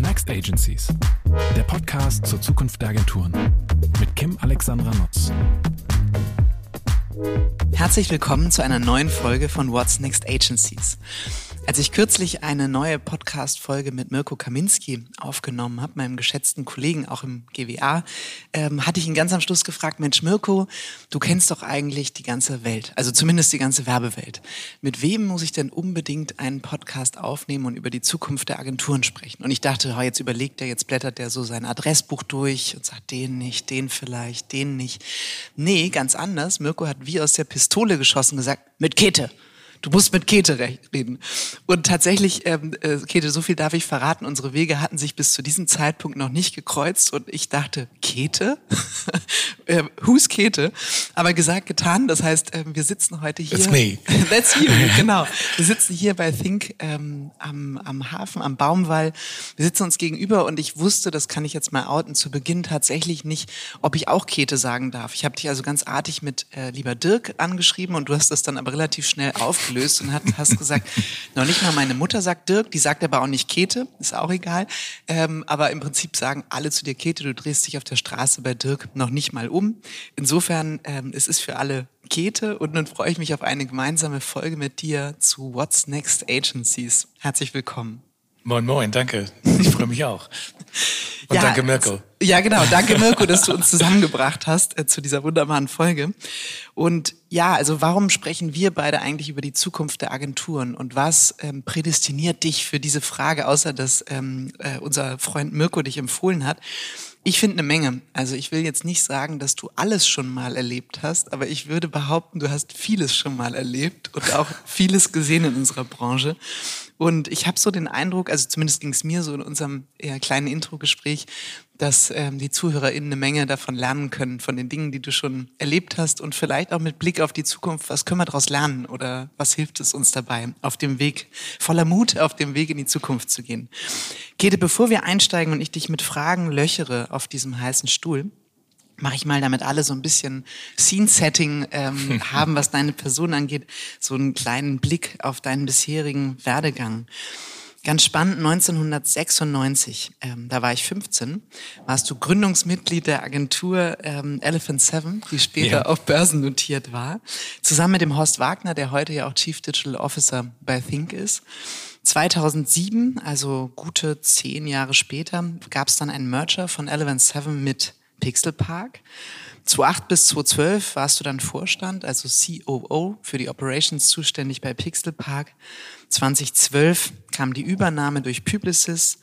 Next Agencies? Der Podcast zur Zukunft der Agenturen mit Kim Alexandra Nutz. Herzlich willkommen zu einer neuen Folge von What's Next Agencies. Als ich kürzlich eine neue Podcast-Folge mit Mirko Kaminski aufgenommen habe, meinem geschätzten Kollegen auch im GWA, ähm, hatte ich ihn ganz am Schluss gefragt, Mensch Mirko, du kennst doch eigentlich die ganze Welt, also zumindest die ganze Werbewelt. Mit wem muss ich denn unbedingt einen Podcast aufnehmen und über die Zukunft der Agenturen sprechen? Und ich dachte, oh, jetzt überlegt er, jetzt blättert er so sein Adressbuch durch und sagt, den nicht, den vielleicht, den nicht. Nee, ganz anders. Mirko hat wie aus der Pistole geschossen gesagt, mit Kete du musst mit Käthe reden. Und tatsächlich, ähm, äh, Käthe, so viel darf ich verraten, unsere Wege hatten sich bis zu diesem Zeitpunkt noch nicht gekreuzt und ich dachte, Käthe? äh, who's Käthe? Aber gesagt, getan, das heißt, äh, wir sitzen heute hier. That's me. That's you, genau. Wir sitzen hier bei Think ähm, am, am Hafen, am Baumwall. Wir sitzen uns gegenüber und ich wusste, das kann ich jetzt mal outen, zu Beginn tatsächlich nicht, ob ich auch Käthe sagen darf. Ich habe dich also ganz artig mit äh, lieber Dirk angeschrieben und du hast das dann aber relativ schnell aufgegeben aufgelöst und hat, hast gesagt, noch nicht mal meine Mutter sagt Dirk, die sagt aber auch nicht Käthe, ist auch egal. Ähm, aber im Prinzip sagen alle zu dir Käthe, du drehst dich auf der Straße bei Dirk noch nicht mal um. Insofern, ähm, es ist für alle Käthe und nun freue ich mich auf eine gemeinsame Folge mit dir zu What's Next Agencies. Herzlich willkommen. Moin, moin, danke. Ich freue mich auch. Und ja, danke, Mirko. Ja, genau. Danke, Mirko, dass du uns zusammengebracht hast äh, zu dieser wunderbaren Folge. Und ja, also warum sprechen wir beide eigentlich über die Zukunft der Agenturen und was ähm, prädestiniert dich für diese Frage, außer dass ähm, äh, unser Freund Mirko dich empfohlen hat? Ich finde eine Menge. Also ich will jetzt nicht sagen, dass du alles schon mal erlebt hast, aber ich würde behaupten, du hast vieles schon mal erlebt und auch vieles gesehen in unserer Branche. Und ich habe so den Eindruck, also zumindest ging es mir so in unserem eher kleinen Intro-Gespräch, dass ähm, die ZuhörerInnen eine Menge davon lernen können, von den Dingen, die du schon erlebt hast und vielleicht auch mit Blick auf die Zukunft, was können wir daraus lernen oder was hilft es uns dabei, auf dem Weg, voller Mut, auf dem Weg in die Zukunft zu gehen. Käthe, bevor wir einsteigen und ich dich mit Fragen löchere auf diesem heißen Stuhl, mache ich mal, damit alle so ein bisschen Scene-Setting ähm, haben, was deine Person angeht, so einen kleinen Blick auf deinen bisherigen Werdegang. Ganz spannend, 1996, ähm, da war ich 15, warst du Gründungsmitglied der Agentur ähm, Elephant Seven, die später ja. auf Börsen notiert war, zusammen mit dem Horst Wagner, der heute ja auch Chief Digital Officer bei Think ist. 2007, also gute zehn Jahre später, gab es dann einen Merger von Elephant Seven mit Pixel Park. 2008 bis 2012 warst du dann Vorstand, also COO für die Operations zuständig bei Pixel Park. 2012 kam die Übernahme durch Publicis.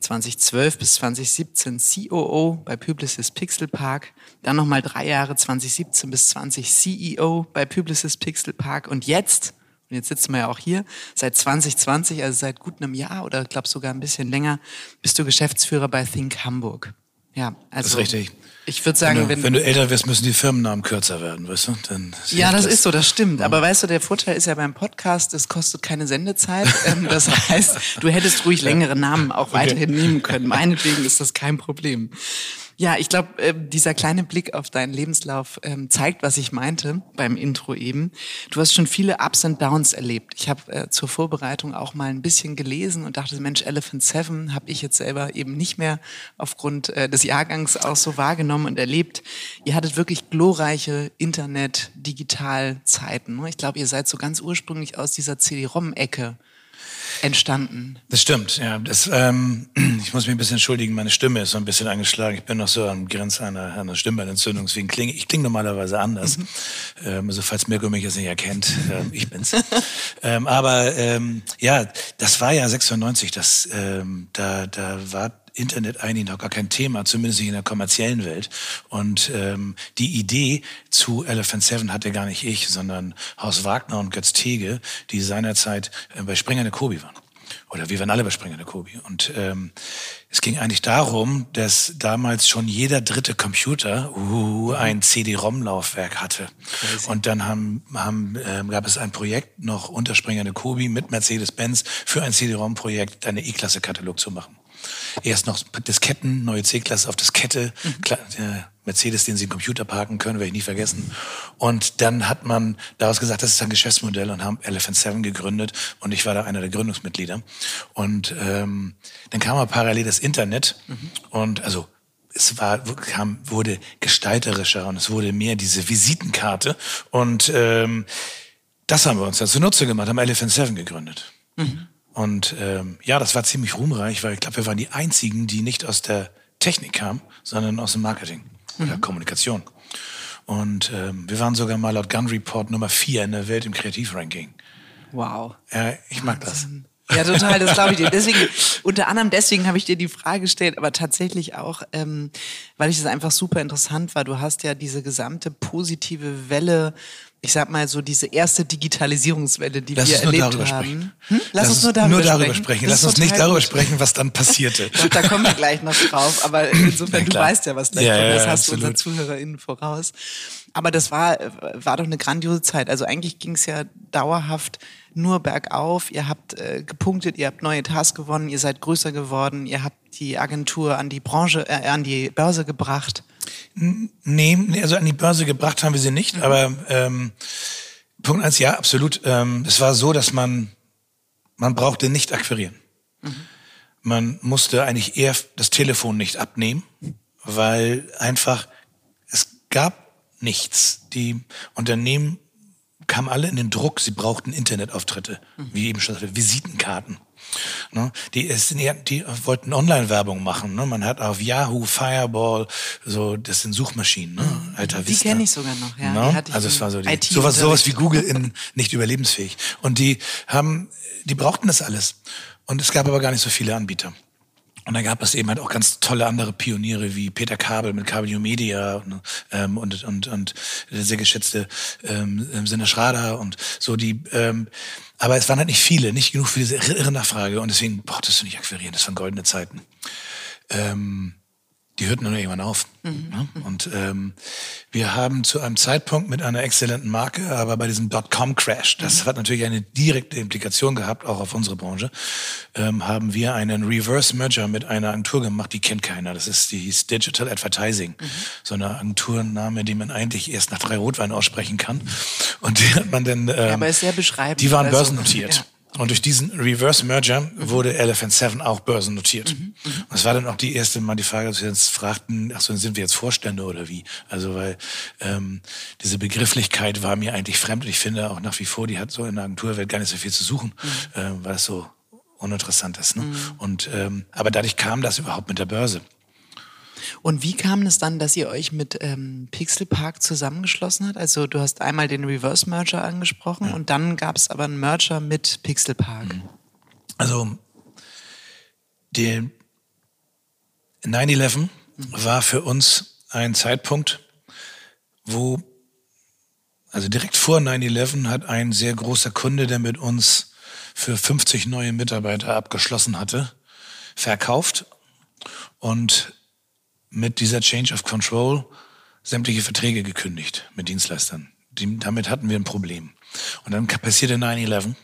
2012 bis 2017 COO bei Publicis Pixel Park. Dann nochmal drei Jahre 2017 bis 20 CEO bei Publicis Pixel Park. Und jetzt, und jetzt sitzen wir ja auch hier, seit 2020, also seit gut einem Jahr oder glaube sogar ein bisschen länger, bist du Geschäftsführer bei Think Hamburg. Ja, also. Das ist richtig. Ich würde sagen, wenn du, wenn, wenn du älter wirst, müssen die Firmennamen kürzer werden, weißt du? Dann ja, das, das, ist so, das stimmt. Aber weißt du, der Vorteil ist ja beim Podcast, es kostet keine Sendezeit. Ähm, das heißt, du hättest ruhig längere Namen auch weiterhin okay. nehmen können. Meinetwegen ist das kein Problem. Ja, ich glaube, äh, dieser kleine Blick auf deinen Lebenslauf ähm, zeigt, was ich meinte beim Intro eben. Du hast schon viele Ups und Downs erlebt. Ich habe äh, zur Vorbereitung auch mal ein bisschen gelesen und dachte, Mensch, Elephant Seven habe ich jetzt selber eben nicht mehr aufgrund äh, des Jahrgangs auch so wahrgenommen und erlebt. Ihr hattet wirklich glorreiche Internet, Digital-Zeiten. Ne? Ich glaube, ihr seid so ganz ursprünglich aus dieser CD-ROM-Ecke entstanden. Das stimmt, ja. Das, ähm, ich muss mich ein bisschen entschuldigen, meine Stimme ist so ein bisschen angeschlagen. Ich bin noch so am Grenze einer, einer Stimmbeinentzündung, deswegen klinge ich klinge normalerweise anders. Mhm. Ähm, also falls Mirko mich jetzt nicht erkennt, ähm, ich bin's. ähm, aber ähm, ja, das war ja 96, das, ähm, da, da war Internet eigentlich noch gar kein Thema, zumindest nicht in der kommerziellen Welt. Und ähm, die Idee zu Elephant Seven hatte gar nicht ich, sondern Haus Wagner und Götz Tege, die seinerzeit äh, bei Springer eine Kobi waren. Oder wir waren alle bei Springer eine Kobi. Und ähm, es ging eigentlich darum, dass damals schon jeder dritte Computer uh, ein CD-ROM-Laufwerk hatte. Crazy. Und dann haben, haben, äh, gab es ein Projekt noch unter Springer eine Kobi mit Mercedes-Benz für ein CD-ROM-Projekt, eine E-Klasse-Katalog zu machen. Erst noch Disketten, neue C-Klasse auf Diskette, mhm. der Mercedes, den sie im Computer parken können, werde ich nie vergessen. Und dann hat man daraus gesagt, das ist ein Geschäftsmodell und haben Elephant Seven gegründet und ich war da einer der Gründungsmitglieder. Und ähm, dann kam aber parallel das Internet mhm. und also es war, kam, wurde gestalterischer und es wurde mehr diese Visitenkarte. Und ähm, das haben wir uns dazu Nutze gemacht, haben Elephant Seven gegründet. Mhm. Und ähm, ja, das war ziemlich ruhmreich, weil ich glaube, wir waren die einzigen, die nicht aus der Technik kamen, sondern aus dem Marketing mhm. oder Kommunikation. Und ähm, wir waren sogar mal laut Gun Report Nummer vier in der Welt im Kreativranking. Wow. Ja, ich mag Wahnsinn. das. Ja, total, das glaube ich dir. Deswegen, unter anderem deswegen habe ich dir die Frage gestellt, aber tatsächlich auch, ähm, weil ich es einfach super interessant war. Du hast ja diese gesamte positive Welle ich sag mal so diese erste Digitalisierungswelle, die Lass wir erlebt haben. Hm? Lass, Lass, uns nur darüber, nur darüber sprechen. sprechen. Lass uns nicht darüber sprechen, was dann passierte. Doch, da kommen wir gleich noch drauf. Aber insofern, du weißt ja, was da ja, kommt. Das ja, hast absolut. du unseren ZuhörerInnen voraus. Aber das war, war doch eine grandiose Zeit. Also eigentlich ging es ja dauerhaft nur bergauf. Ihr habt äh, gepunktet, ihr habt neue Tasks gewonnen, ihr seid größer geworden, ihr habt die Agentur an die Branche, äh, an die Börse gebracht. Nee, also an die Börse gebracht haben wir sie nicht, mhm. aber ähm, Punkt eins, ja, absolut. Ähm, es war so, dass man, man brauchte nicht akquirieren. Mhm. Man musste eigentlich eher das Telefon nicht abnehmen, weil einfach es gab nichts. Die Unternehmen kamen alle in den Druck, sie brauchten Internetauftritte, mhm. wie eben schon sagte, Visitenkarten. Ne? Die, ist, die wollten Online-Werbung machen. Ne? Man hat auf Yahoo, Fireball, so das sind Suchmaschinen. Ne? Mhm. Alter die kenne ich sogar noch. Ja, ne? Also es war so die, sowas, sowas wie Google in nicht überlebensfähig. Und die haben, die brauchten das alles. Und es gab aber gar nicht so viele Anbieter. Und dann gab es eben halt auch ganz tolle andere Pioniere wie Peter Kabel mit Kabel Media ähm, und, und, und der sehr geschätzte ähm, Sinne Schrader und so die. Ähm, aber es waren halt nicht viele, nicht genug für diese irre Nachfrage und deswegen brauchtest du nicht akquirieren. Das waren goldene Zeiten. Ähm, die hörten dann irgendwann auf. Mhm. Ne? Und ähm, wir haben zu einem Zeitpunkt mit einer exzellenten Marke, aber bei diesem Dotcom-Crash, das mhm. hat natürlich eine direkte Implikation gehabt, auch auf unsere Branche, ähm, haben wir einen Reverse-Merger mit einer Agentur gemacht, die kennt keiner. Das ist die hieß Digital Advertising. Mhm. So eine Agenturname, die man eigentlich erst nach drei Rotwein aussprechen kann. Und die hat man dann... Ähm, ja, aber ist sehr beschreibend. Die waren also, börsennotiert. Ja. Und durch diesen Reverse Merger mhm. wurde Elephant Seven auch börsennotiert. Mhm. Mhm. Und es war dann auch die erste Mal die Frage, dass wir uns fragten, ach so, sind wir jetzt Vorstände oder wie? Also weil ähm, diese Begrifflichkeit war mir eigentlich fremd und ich finde auch nach wie vor, die hat so in der Agenturwelt gar nicht so viel zu suchen, mhm. äh, weil es so uninteressant ist. Ne? Mhm. Und ähm, aber dadurch kam das überhaupt mit der Börse. Und wie kam es dann, dass ihr euch mit ähm, Pixel Park zusammengeschlossen habt? Also du hast einmal den Reverse Merger angesprochen ja. und dann gab es aber einen Merger mit Pixel Park. Mhm. Also der 9-11 mhm. war für uns ein Zeitpunkt, wo, also direkt vor 9-11 hat ein sehr großer Kunde, der mit uns für 50 neue Mitarbeiter abgeschlossen hatte, verkauft. Und mit dieser Change of Control sämtliche Verträge gekündigt mit Dienstleistern. Die, damit hatten wir ein Problem. Und dann passierte 9-11.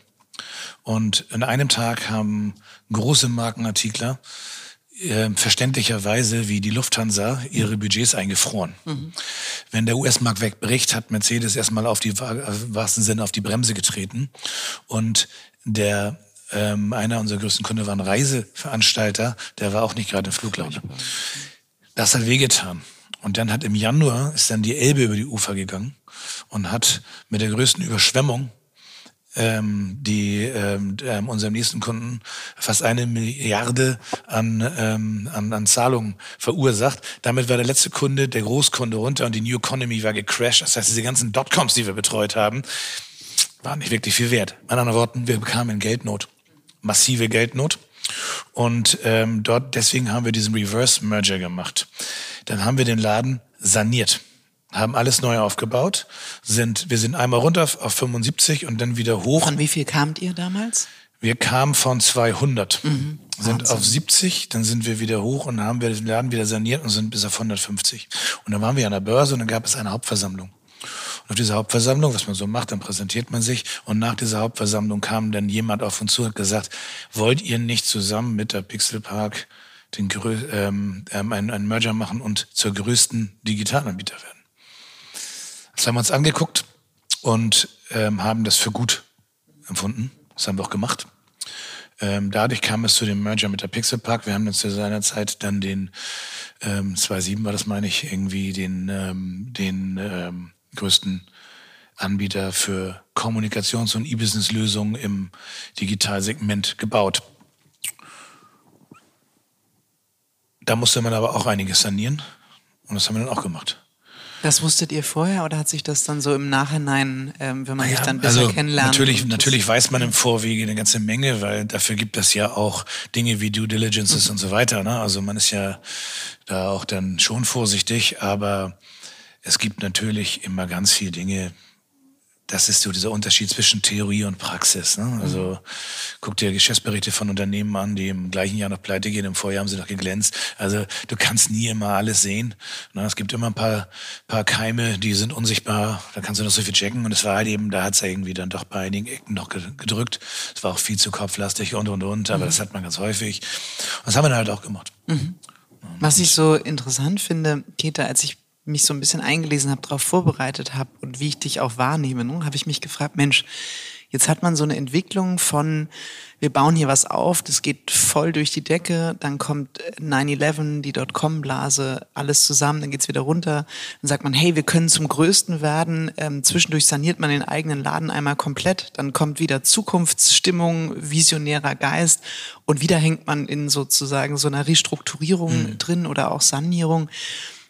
Und in einem Tag haben große Markenartikler äh, verständlicherweise wie die Lufthansa ihre Budgets eingefroren. Mhm. Wenn der US-Markt wegbricht, hat Mercedes erstmal auf die äh, wahrsten Sinne auf die Bremse getreten und der ähm, einer unserer größten Kunden war ein Reiseveranstalter, der war auch nicht gerade in Fluglaune. Das hat wehgetan. Und dann hat im Januar ist dann die Elbe über die Ufer gegangen und hat mit der größten Überschwemmung ähm, die ähm, ähm, unserem nächsten Kunden fast eine Milliarde an, ähm, an, an Zahlungen verursacht. Damit war der letzte Kunde, der Großkunde runter und die New Economy war gecrashed. Das heißt, diese ganzen Dotcoms, die wir betreut haben, waren nicht wirklich viel wert. Mit anderen Worten, wir bekamen Geldnot, massive Geldnot. Und ähm, dort, deswegen haben wir diesen Reverse Merger gemacht. Dann haben wir den Laden saniert, haben alles neu aufgebaut, sind, wir sind einmal runter auf 75 und dann wieder hoch. Von wie viel kamt ihr damals? Wir kamen von 200, mhm. sind auf 70, dann sind wir wieder hoch und haben wir den Laden wieder saniert und sind bis auf 150. Und dann waren wir an der Börse und dann gab es eine Hauptversammlung. Und auf dieser Hauptversammlung, was man so macht, dann präsentiert man sich. Und nach dieser Hauptversammlung kam dann jemand auf uns zu und hat gesagt, wollt ihr nicht zusammen mit der Pixelpark den ähm, ähm, einen, einen Merger machen und zur größten Digitalanbieter werden. Das haben wir uns angeguckt und ähm, haben das für gut empfunden. Das haben wir auch gemacht. Ähm, dadurch kam es zu dem Merger mit der Pixel Park. Wir haben uns zu seiner Zeit dann den ähm, 2.7 war das, meine ich, irgendwie den, ähm, den ähm, größten Anbieter für Kommunikations- und E-Business-Lösungen im Digitalsegment gebaut. Da musste man aber auch einiges sanieren und das haben wir dann auch gemacht. Das wusstet ihr vorher oder hat sich das dann so im Nachhinein, ähm, wenn man naja, sich dann besser also kennenlernt? Natürlich, natürlich weiß man im Vorwege eine ganze Menge, weil dafür gibt es ja auch Dinge wie Due Diligences mhm. und so weiter. Ne? Also man ist ja da auch dann schon vorsichtig, aber es gibt natürlich immer ganz viele Dinge, das ist so dieser Unterschied zwischen Theorie und Praxis. Ne? Also mhm. guck dir Geschäftsberichte von Unternehmen an, die im gleichen Jahr noch pleite gehen, im Vorjahr haben sie noch geglänzt. Also du kannst nie immer alles sehen. Ne? Es gibt immer ein paar, paar Keime, die sind unsichtbar, da kannst du noch so viel checken. Und es war halt eben, da hat es ja irgendwie dann doch bei einigen Ecken noch gedrückt. Es war auch viel zu kopflastig und und und, aber mhm. das hat man ganz häufig. Und das haben wir dann halt auch gemacht. Mhm. Was ich so interessant finde, Peter, als ich mich so ein bisschen eingelesen habe, darauf vorbereitet habe und wie ich dich auch wahrnehme, ne, habe ich mich gefragt, Mensch, jetzt hat man so eine Entwicklung von, wir bauen hier was auf, das geht voll durch die Decke, dann kommt 9-11, die Dotcom-Blase, alles zusammen, dann geht's wieder runter, dann sagt man, hey, wir können zum Größten werden, ähm, zwischendurch saniert man den eigenen Laden einmal komplett, dann kommt wieder Zukunftsstimmung, visionärer Geist und wieder hängt man in sozusagen so einer Restrukturierung mhm. drin oder auch Sanierung.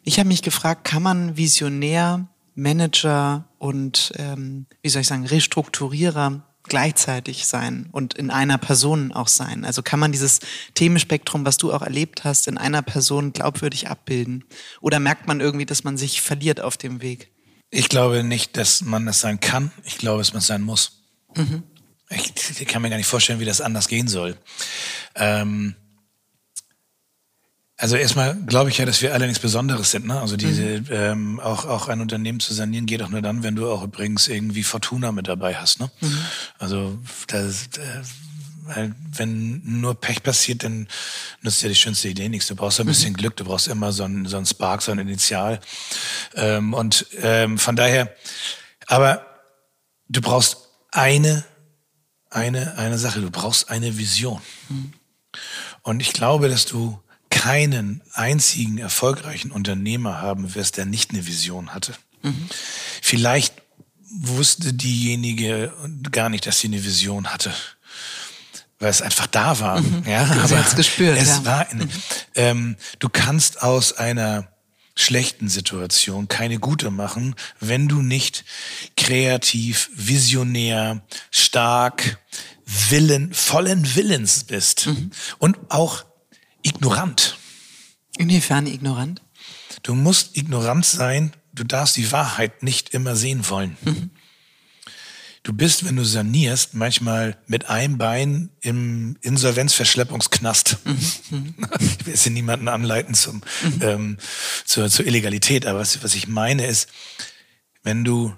Ich habe mich gefragt, kann man Visionär, Manager und, ähm, wie soll ich sagen, Restrukturierer gleichzeitig sein und in einer Person auch sein? Also kann man dieses Themenspektrum, was du auch erlebt hast, in einer Person glaubwürdig abbilden? Oder merkt man irgendwie, dass man sich verliert auf dem Weg? Ich glaube nicht, dass man das sein kann. Ich glaube, dass man es sein muss. Mhm. Ich, ich, kann mir gar nicht vorstellen, wie das anders gehen soll. Ähm, also erstmal glaube ich ja, dass wir alle nichts Besonderes sind. Ne? Also diese mhm. ähm, auch auch ein Unternehmen zu sanieren geht auch nur dann, wenn du auch übrigens irgendwie Fortuna mit dabei hast. Ne? Mhm. Also das, äh, wenn nur Pech passiert, dann nutzt ja die schönste Idee nichts. Du brauchst ein bisschen mhm. Glück, du brauchst immer so ein, so ein Spark, so ein Initial. Ähm, und ähm, von daher, aber du brauchst eine, eine, eine Sache, du brauchst eine Vision. Mhm. Und ich glaube, dass du keinen einzigen erfolgreichen Unternehmer haben wirst, der nicht eine Vision hatte. Mhm. Vielleicht wusste diejenige gar nicht, dass sie eine Vision hatte, weil es einfach da war. Mhm. Ja, aber gespürt, es ja. war. Eine, mhm. ähm, du kannst aus einer schlechten Situation keine gute machen, wenn du nicht kreativ, visionär, stark, Willen, vollen Willens bist mhm. und auch ignorant. Inwiefern ignorant? Du musst ignorant sein, du darfst die Wahrheit nicht immer sehen wollen. Mhm. Du bist, wenn du sanierst, manchmal mit einem Bein im Insolvenzverschleppungsknast. Mhm. Ich will jetzt hier niemanden anleiten zum, mhm. ähm, zur, zur Illegalität, aber was, was ich meine ist, wenn du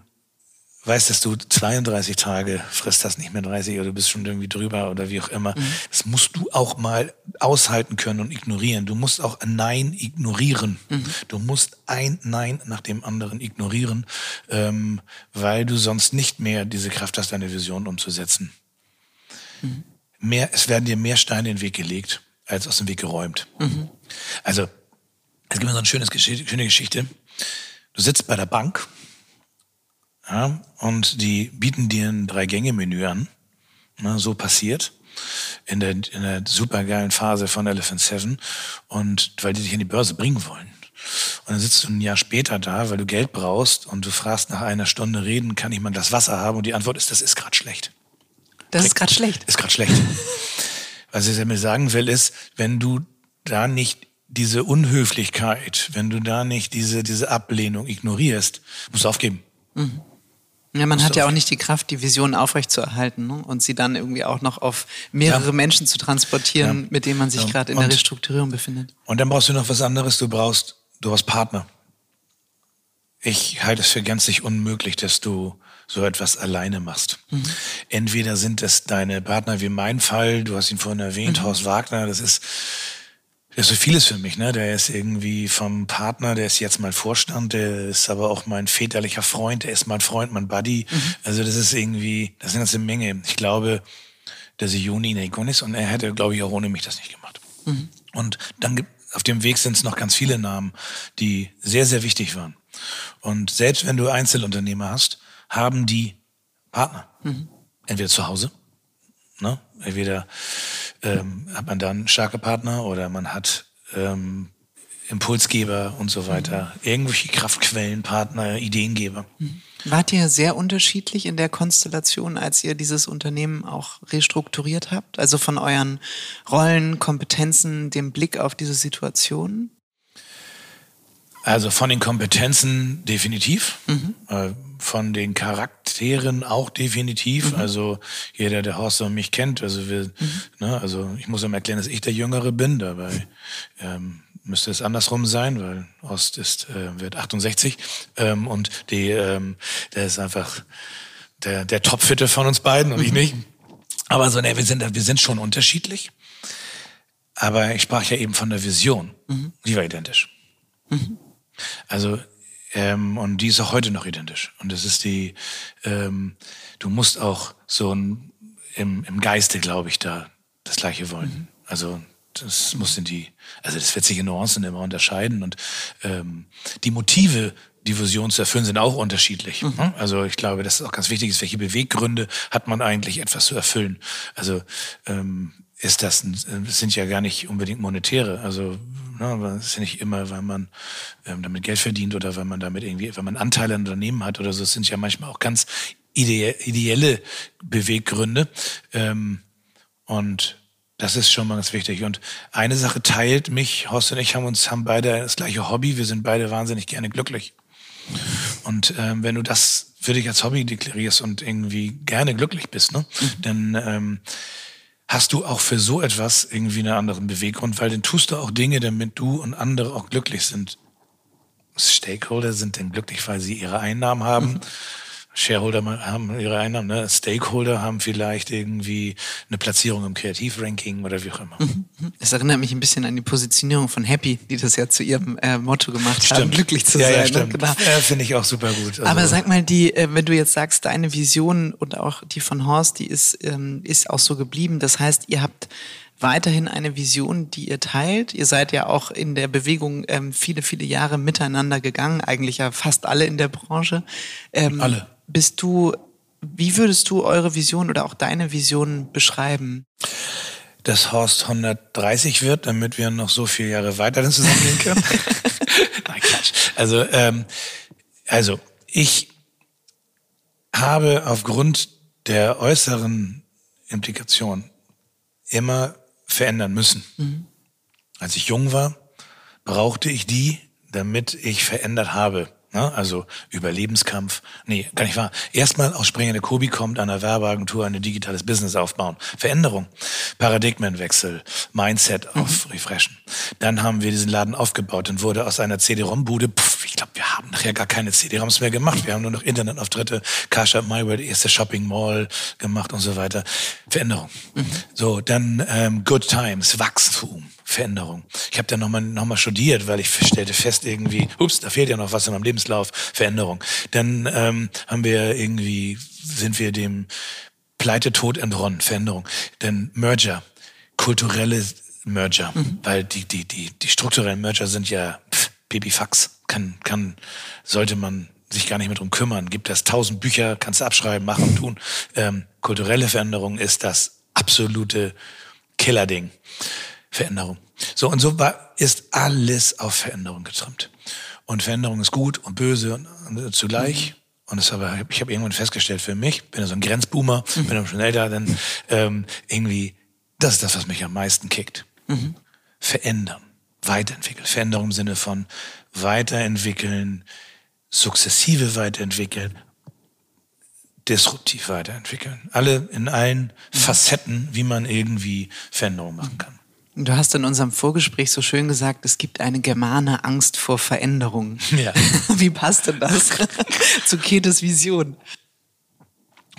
weißt, dass du 32 Tage frisst hast, nicht mehr 30 oder du bist schon irgendwie drüber oder wie auch immer. Mhm. Das musst du auch mal aushalten können und ignorieren. Du musst auch ein Nein ignorieren. Mhm. Du musst ein Nein nach dem anderen ignorieren, ähm, weil du sonst nicht mehr diese Kraft hast, deine Vision umzusetzen. Mhm. Mehr, es werden dir mehr Steine in den Weg gelegt, als aus dem Weg geräumt. Mhm. Also, es gibt mir so eine schöne Geschichte. Du sitzt bei der Bank ja, und die bieten dir ein Drei-Gänge-Menü an. Na, so passiert in der, in der supergeilen Phase von Elephant Seven und weil die dich in die Börse bringen wollen. Und dann sitzt du ein Jahr später da, weil du Geld brauchst und du fragst nach einer Stunde reden, kann ich mal das Wasser haben? Und die Antwort ist, das ist gerade schlecht. Das ist gerade schlecht. Ist gerade schlecht. Was ich mir sagen will, ist, wenn du da nicht diese Unhöflichkeit, wenn du da nicht diese, diese Ablehnung ignorierst, musst du aufgeben. Mhm. Ja, man hat ja auch nicht die Kraft, die Vision aufrechtzuerhalten ne? und sie dann irgendwie auch noch auf mehrere ja. Menschen zu transportieren, ja. mit denen man sich ja. gerade in und, der Restrukturierung befindet. Und dann brauchst du noch was anderes. Du brauchst, du brauchst Partner. Ich halte es für gänzlich unmöglich, dass du so etwas alleine machst. Mhm. Entweder sind es deine Partner, wie mein Fall, du hast ihn vorhin erwähnt, mhm. Horst Wagner, das ist Der ist so vieles für mich, ne? Der ist irgendwie vom Partner, der ist jetzt mein Vorstand, der ist aber auch mein väterlicher Freund, der ist mein Freund, mein Buddy. Mhm. Also das ist irgendwie, das ist eine ganze Menge. Ich glaube, dass ich Juni Nekon ist und er hätte, glaube ich, auch ohne mich das nicht gemacht. Mhm. Und dann gibt auf dem Weg sind es noch ganz viele Namen, die sehr, sehr wichtig waren. Und selbst wenn du Einzelunternehmer hast, haben die Partner. Mhm. Entweder zu Hause, ne? Entweder ähm, hat man dann starke Partner oder man hat ähm, Impulsgeber und so weiter, mhm. irgendwelche Kraftquellen, Partner, Ideengeber. Mhm. Wart ihr sehr unterschiedlich in der Konstellation, als ihr dieses Unternehmen auch restrukturiert habt? Also von euren Rollen, Kompetenzen, dem Blick auf diese Situation? Also von den Kompetenzen definitiv, mhm. Von den Charakteren auch definitiv. Mhm. Also jeder, der Horst und mich kennt, also wir, mhm. ne, also ich muss ihm erklären, dass ich der Jüngere bin, dabei ähm, müsste es andersrum sein, weil Horst ist äh, wird 68 ähm, und die, ähm, der ist einfach der der Topfitte von uns beiden und ich mhm. nicht. Aber so, ne, wir sind wir sind schon unterschiedlich. Aber ich sprach ja eben von der Vision, mhm. die war identisch. Mhm. Also, ähm, und die ist auch heute noch identisch. Und das ist die, ähm, du musst auch so ein, im, im Geiste, glaube ich, da das Gleiche wollen. Mhm. Also, das muss in die, also das wird sich in Nuancen immer unterscheiden und ähm, die Motive, die Vision zu erfüllen, sind auch unterschiedlich. Mhm. Ne? Also ich glaube, das ist auch ganz wichtig ist, welche Beweggründe hat man eigentlich, etwas zu erfüllen. Also ähm, ist das, das sind ja gar nicht unbedingt monetäre. Also ne, ist ja nicht immer, weil man ähm, damit Geld verdient oder weil man damit irgendwie, wenn man Anteile an Unternehmen hat oder so. Es sind ja manchmal auch ganz ide ideelle Beweggründe. Ähm, und das ist schon mal ganz wichtig. Und eine Sache teilt mich, Horst und ich haben uns, haben beide das gleiche Hobby. Wir sind beide wahnsinnig gerne glücklich. Und ähm, wenn du das für dich als Hobby deklarierst und irgendwie gerne glücklich bist, ne, mhm. dann ähm, hast du auch für so etwas irgendwie einen anderen Beweggrund, weil dann tust du auch Dinge, damit du und andere auch glücklich sind. Stakeholder sind denn glücklich, weil sie ihre Einnahmen haben. Mhm. Shareholder haben ihre Einnahmen, ne? Stakeholder haben vielleicht irgendwie eine Platzierung im Kreativranking oder wie auch immer. Mhm. Es erinnert mich ein bisschen an die Positionierung von Happy, die das ja zu ihrem äh, Motto gemacht stimmt. haben, glücklich zu ja, sein. Ja, ne? stimmt. Genau. Ja, Finde ich auch super gut. Also Aber sag mal, die, äh, wenn du jetzt sagst, deine Vision und auch die von Horst, die ist, ähm, ist auch so geblieben. Das heißt, ihr habt weiterhin eine Vision, die ihr teilt. Ihr seid ja auch in der Bewegung ähm, viele, viele Jahre miteinander gegangen, eigentlich ja fast alle in der Branche. Ähm, alle bist du, wie würdest du eure Vision oder auch deine Vision beschreiben? Dass Horst 130 wird, damit wir noch so viele Jahre weiter zusammengehen können. Nein, Quatsch. Also, ähm, also ich habe aufgrund der äußeren Implikation immer verändern müssen. Mhm. Als ich jung war, brauchte ich die, damit ich verändert habe. Ne? Also Überlebenskampf. Nee, gar nicht wahr. Erstmal aus springende Kobi kommt an der Werbeagentur ein digitales Business aufbauen. Veränderung, Paradigmenwechsel, Mindset mhm. auf refreshen. Dann haben wir diesen Laden aufgebaut und wurde aus einer CD-ROM-Bude, ich glaube, wir haben nachher gar keine CD-ROMs mehr gemacht. Wir haben nur noch Internetauftritte, Carshop MyWorld, erste Shopping Mall gemacht und so weiter. Veränderung. Mhm. So, dann ähm, Good Times, Wachstum. Veränderung. Ich habe dann nochmal noch mal studiert, weil ich stellte fest irgendwie, ups, da fehlt ja noch was in meinem Lebenslauf, Veränderung. Dann ähm, haben wir irgendwie, sind wir dem Pleite-Tod entronnen, Veränderung. Dann Merger, kulturelle Merger, mhm. weil die, die, die, die strukturellen Merger sind ja pff, Babyfax, kann, kann, sollte man sich gar nicht mehr drum kümmern. Gibt es tausend Bücher, kannst du abschreiben, machen, tun. Ähm, kulturelle Veränderung ist das absolute Killerding. Veränderung. So, und so war, ist alles auf Veränderung getrimmt. Und Veränderung ist gut und böse und, und zugleich. Mhm. Und das aber, ich habe irgendwann festgestellt für mich, bin ja so ein Grenzboomer, mhm. bin schon älter, dann ähm, irgendwie, das ist das, was mich am meisten kickt. Mhm. Verändern, weiterentwickeln. Veränderung im Sinne von weiterentwickeln, sukzessive weiterentwickeln, disruptiv weiterentwickeln. Alle in allen mhm. Facetten, wie man irgendwie Veränderung machen kann. Du hast in unserem Vorgespräch so schön gesagt, es gibt eine germane Angst vor Veränderung. Ja. Wie passt denn das zu Ketes Vision?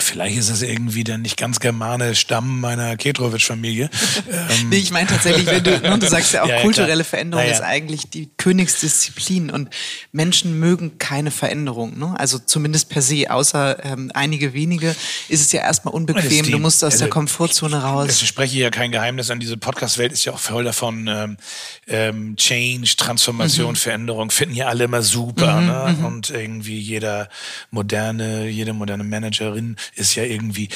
Vielleicht ist es irgendwie der nicht ganz germane Stamm meiner Ketrowitsch-Familie. ähm. nee, ich meine tatsächlich, wenn du, ne, du sagst ja auch, ja, kulturelle klar. Veränderung ja, ist eigentlich die Königsdisziplin und Menschen mögen keine Veränderung. Ne? Also zumindest per se, außer ähm, einige wenige ist es ja erstmal unbequem. Die, du musst aus also, der Komfortzone raus. Ich spreche ja kein Geheimnis an. Diese Podcast-Welt ist ja auch voll davon ähm, ähm, Change, Transformation, mhm. Veränderung. Finden ja alle immer super. Mhm, ne? Mhm. Und irgendwie jeder moderne, jede moderne Managerin ist ja irgendwie,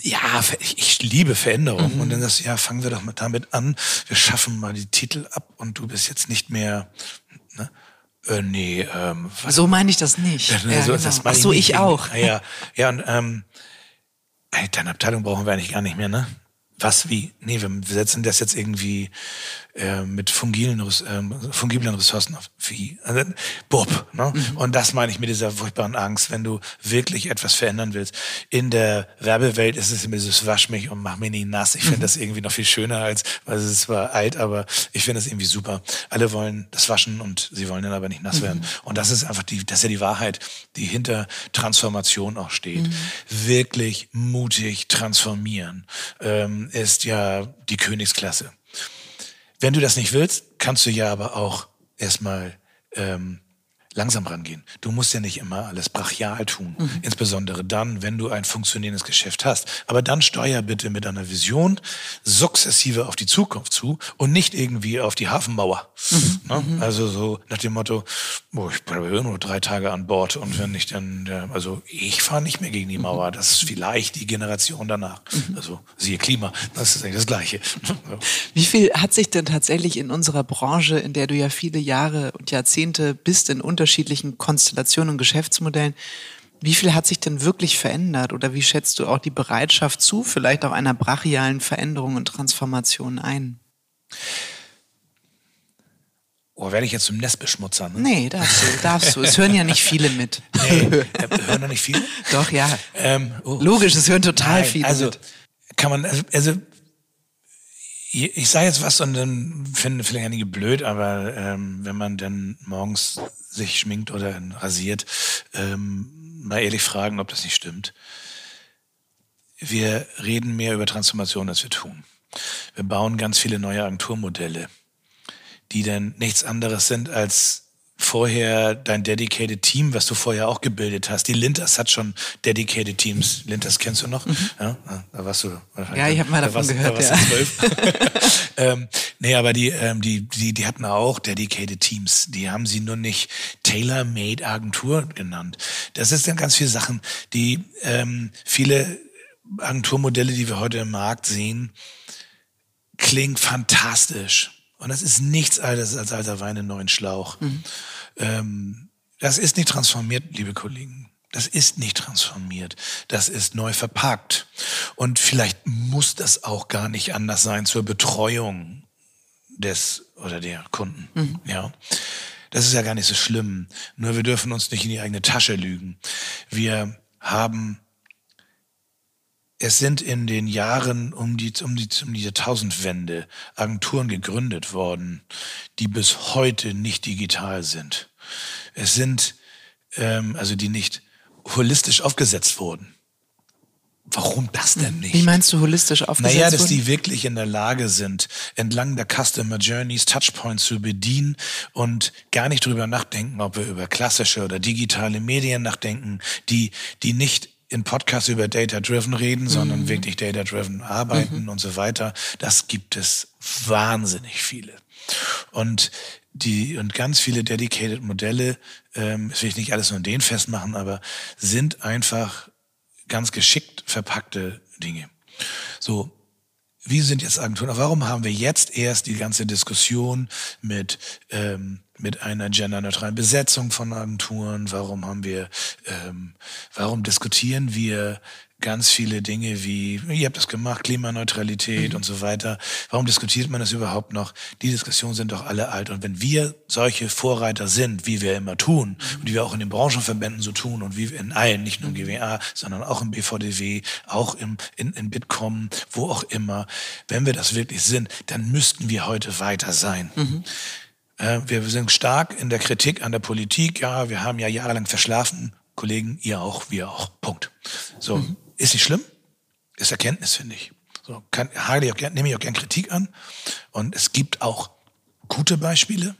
ja, ich liebe Veränderungen. Mhm. Und dann das, ja, fangen wir doch mal damit an. Wir schaffen mal die Titel ab und du bist jetzt nicht mehr, ne? Äh, nee, ähm, was? So meine ich das nicht. Ja, ne, ja, so, genau. das Ach so, ich, ich auch. Ja, ja, und ähm, deine Abteilung brauchen wir eigentlich gar nicht mehr, ne? Was, wie? Nee, wir setzen das jetzt irgendwie äh, mit fungilen, ähm, fungiblen Ressourcen auf. Wie? Also, Bob. Ne? Mhm. Und das meine ich mit dieser furchtbaren Angst, wenn du wirklich etwas verändern willst. In der Werbewelt ist es immer dieses Wasch mich und mach mich nicht nass. Ich finde mhm. das irgendwie noch viel schöner als, weil es ist zwar alt, aber ich finde das irgendwie super. Alle wollen das waschen und sie wollen dann aber nicht nass mhm. werden. Und das ist einfach die, das ist ja die Wahrheit, die hinter Transformation auch steht. Mhm. Wirklich mutig transformieren ähm, ist ja die Königsklasse. Wenn du das nicht willst, kannst du ja aber auch erstmal ähm, langsam rangehen. Du musst ja nicht immer alles brachial tun. Mhm. Insbesondere dann, wenn du ein funktionierendes Geschäft hast. Aber dann steuer bitte mit einer Vision sukzessive auf die Zukunft zu und nicht irgendwie auf die Hafenmauer. Mhm. Ne? Mhm. Also so nach dem Motto, oh, ich bleibe nur drei Tage an Bord und wenn ich dann, also ich fahre nicht mehr gegen die Mauer. Das ist vielleicht die Generation danach. Mhm. Also siehe Klima, das ist eigentlich das Gleiche. Wie viel hat sich denn tatsächlich in unserer Branche, in der du ja viele Jahre und Jahrzehnte bist, in Unter unterschiedlichen Konstellationen und Geschäftsmodellen. Wie viel hat sich denn wirklich verändert oder wie schätzt du auch die Bereitschaft zu, vielleicht auch einer brachialen Veränderung und Transformation ein? Oh, werde ich jetzt zum Nestbeschmutzer? Ne? Nee, darfst du, darfst du. Es hören ja nicht viele mit. Nee, äh, hören da nicht viele? Doch, ja. Ähm, oh. Logisch, es hören total Nein, viele also, mit. Kann man, also, also ich sage jetzt was und dann finden vielleicht einige blöd, aber ähm, wenn man dann morgens sich schminkt oder rasiert, ähm, mal ehrlich fragen, ob das nicht stimmt. Wir reden mehr über Transformation, als wir tun. Wir bauen ganz viele neue Agenturmodelle, die dann nichts anderes sind als vorher dein dedicated Team, was du vorher auch gebildet hast. Die Lintas hat schon dedicated Teams. Lintas kennst du noch? Mhm. Ja, da warst du. Ja, ich habe mal davon gehört. Da ja. ähm, nee, aber die, ähm, die, die, die hatten auch dedicated Teams. Die haben sie nur nicht tailor-made Agentur genannt. Das ist dann ganz viele Sachen, die ähm, viele Agenturmodelle, die wir heute im Markt sehen, klingen fantastisch und das ist nichts anderes als alter Wein in neuen Schlauch. Mhm. Ähm, das ist nicht transformiert, liebe Kollegen. Das ist nicht transformiert. Das ist neu verpackt. Und vielleicht muss das auch gar nicht anders sein zur Betreuung des oder der Kunden. Mhm. Ja. Das ist ja gar nicht so schlimm. Nur wir dürfen uns nicht in die eigene Tasche lügen. Wir haben es sind in den Jahren um die, um die, um die Jahrtausendwende Agenturen gegründet worden, die bis heute nicht digital sind. Es sind, ähm, also die nicht holistisch aufgesetzt wurden. Warum das denn nicht? Wie meinst du holistisch aufgesetzt? Naja, dass die wirklich in der Lage sind, entlang der Customer Journeys Touchpoints zu bedienen und gar nicht drüber nachdenken, ob wir über klassische oder digitale Medien nachdenken, die, die nicht in Podcasts über Data-Driven reden, sondern mhm. wirklich Data-Driven arbeiten mhm. und so weiter. Das gibt es wahnsinnig viele. Und die und ganz viele dedicated Modelle, ähm, das will ich nicht alles nur in den festmachen, aber sind einfach ganz geschickt verpackte Dinge. So, wie sind jetzt Agenturen? Warum haben wir jetzt erst die ganze Diskussion mit ähm, mit einer genderneutralen Besetzung von Agenturen? Warum haben wir, ähm, warum diskutieren wir ganz viele Dinge wie, ihr habt das gemacht, Klimaneutralität mhm. und so weiter. Warum diskutiert man das überhaupt noch? Die Diskussionen sind doch alle alt. Und wenn wir solche Vorreiter sind, wie wir immer tun, mhm. und wie wir auch in den Branchenverbänden so tun und wie in allen, nicht nur im GWA, sondern auch im BVDW, auch im, in, in Bitkom, wo auch immer, wenn wir das wirklich sind, dann müssten wir heute weiter sein. Mhm. Äh, wir sind stark in der Kritik an der Politik. Ja, wir haben ja jahrelang verschlafen. Kollegen, ihr auch, wir auch. Punkt. So. Mhm. Ist nicht schlimm, ist Erkenntnis, finde ich. So, kann, ich auch, nehme ich auch gern Kritik an. Und es gibt auch gute Beispiele.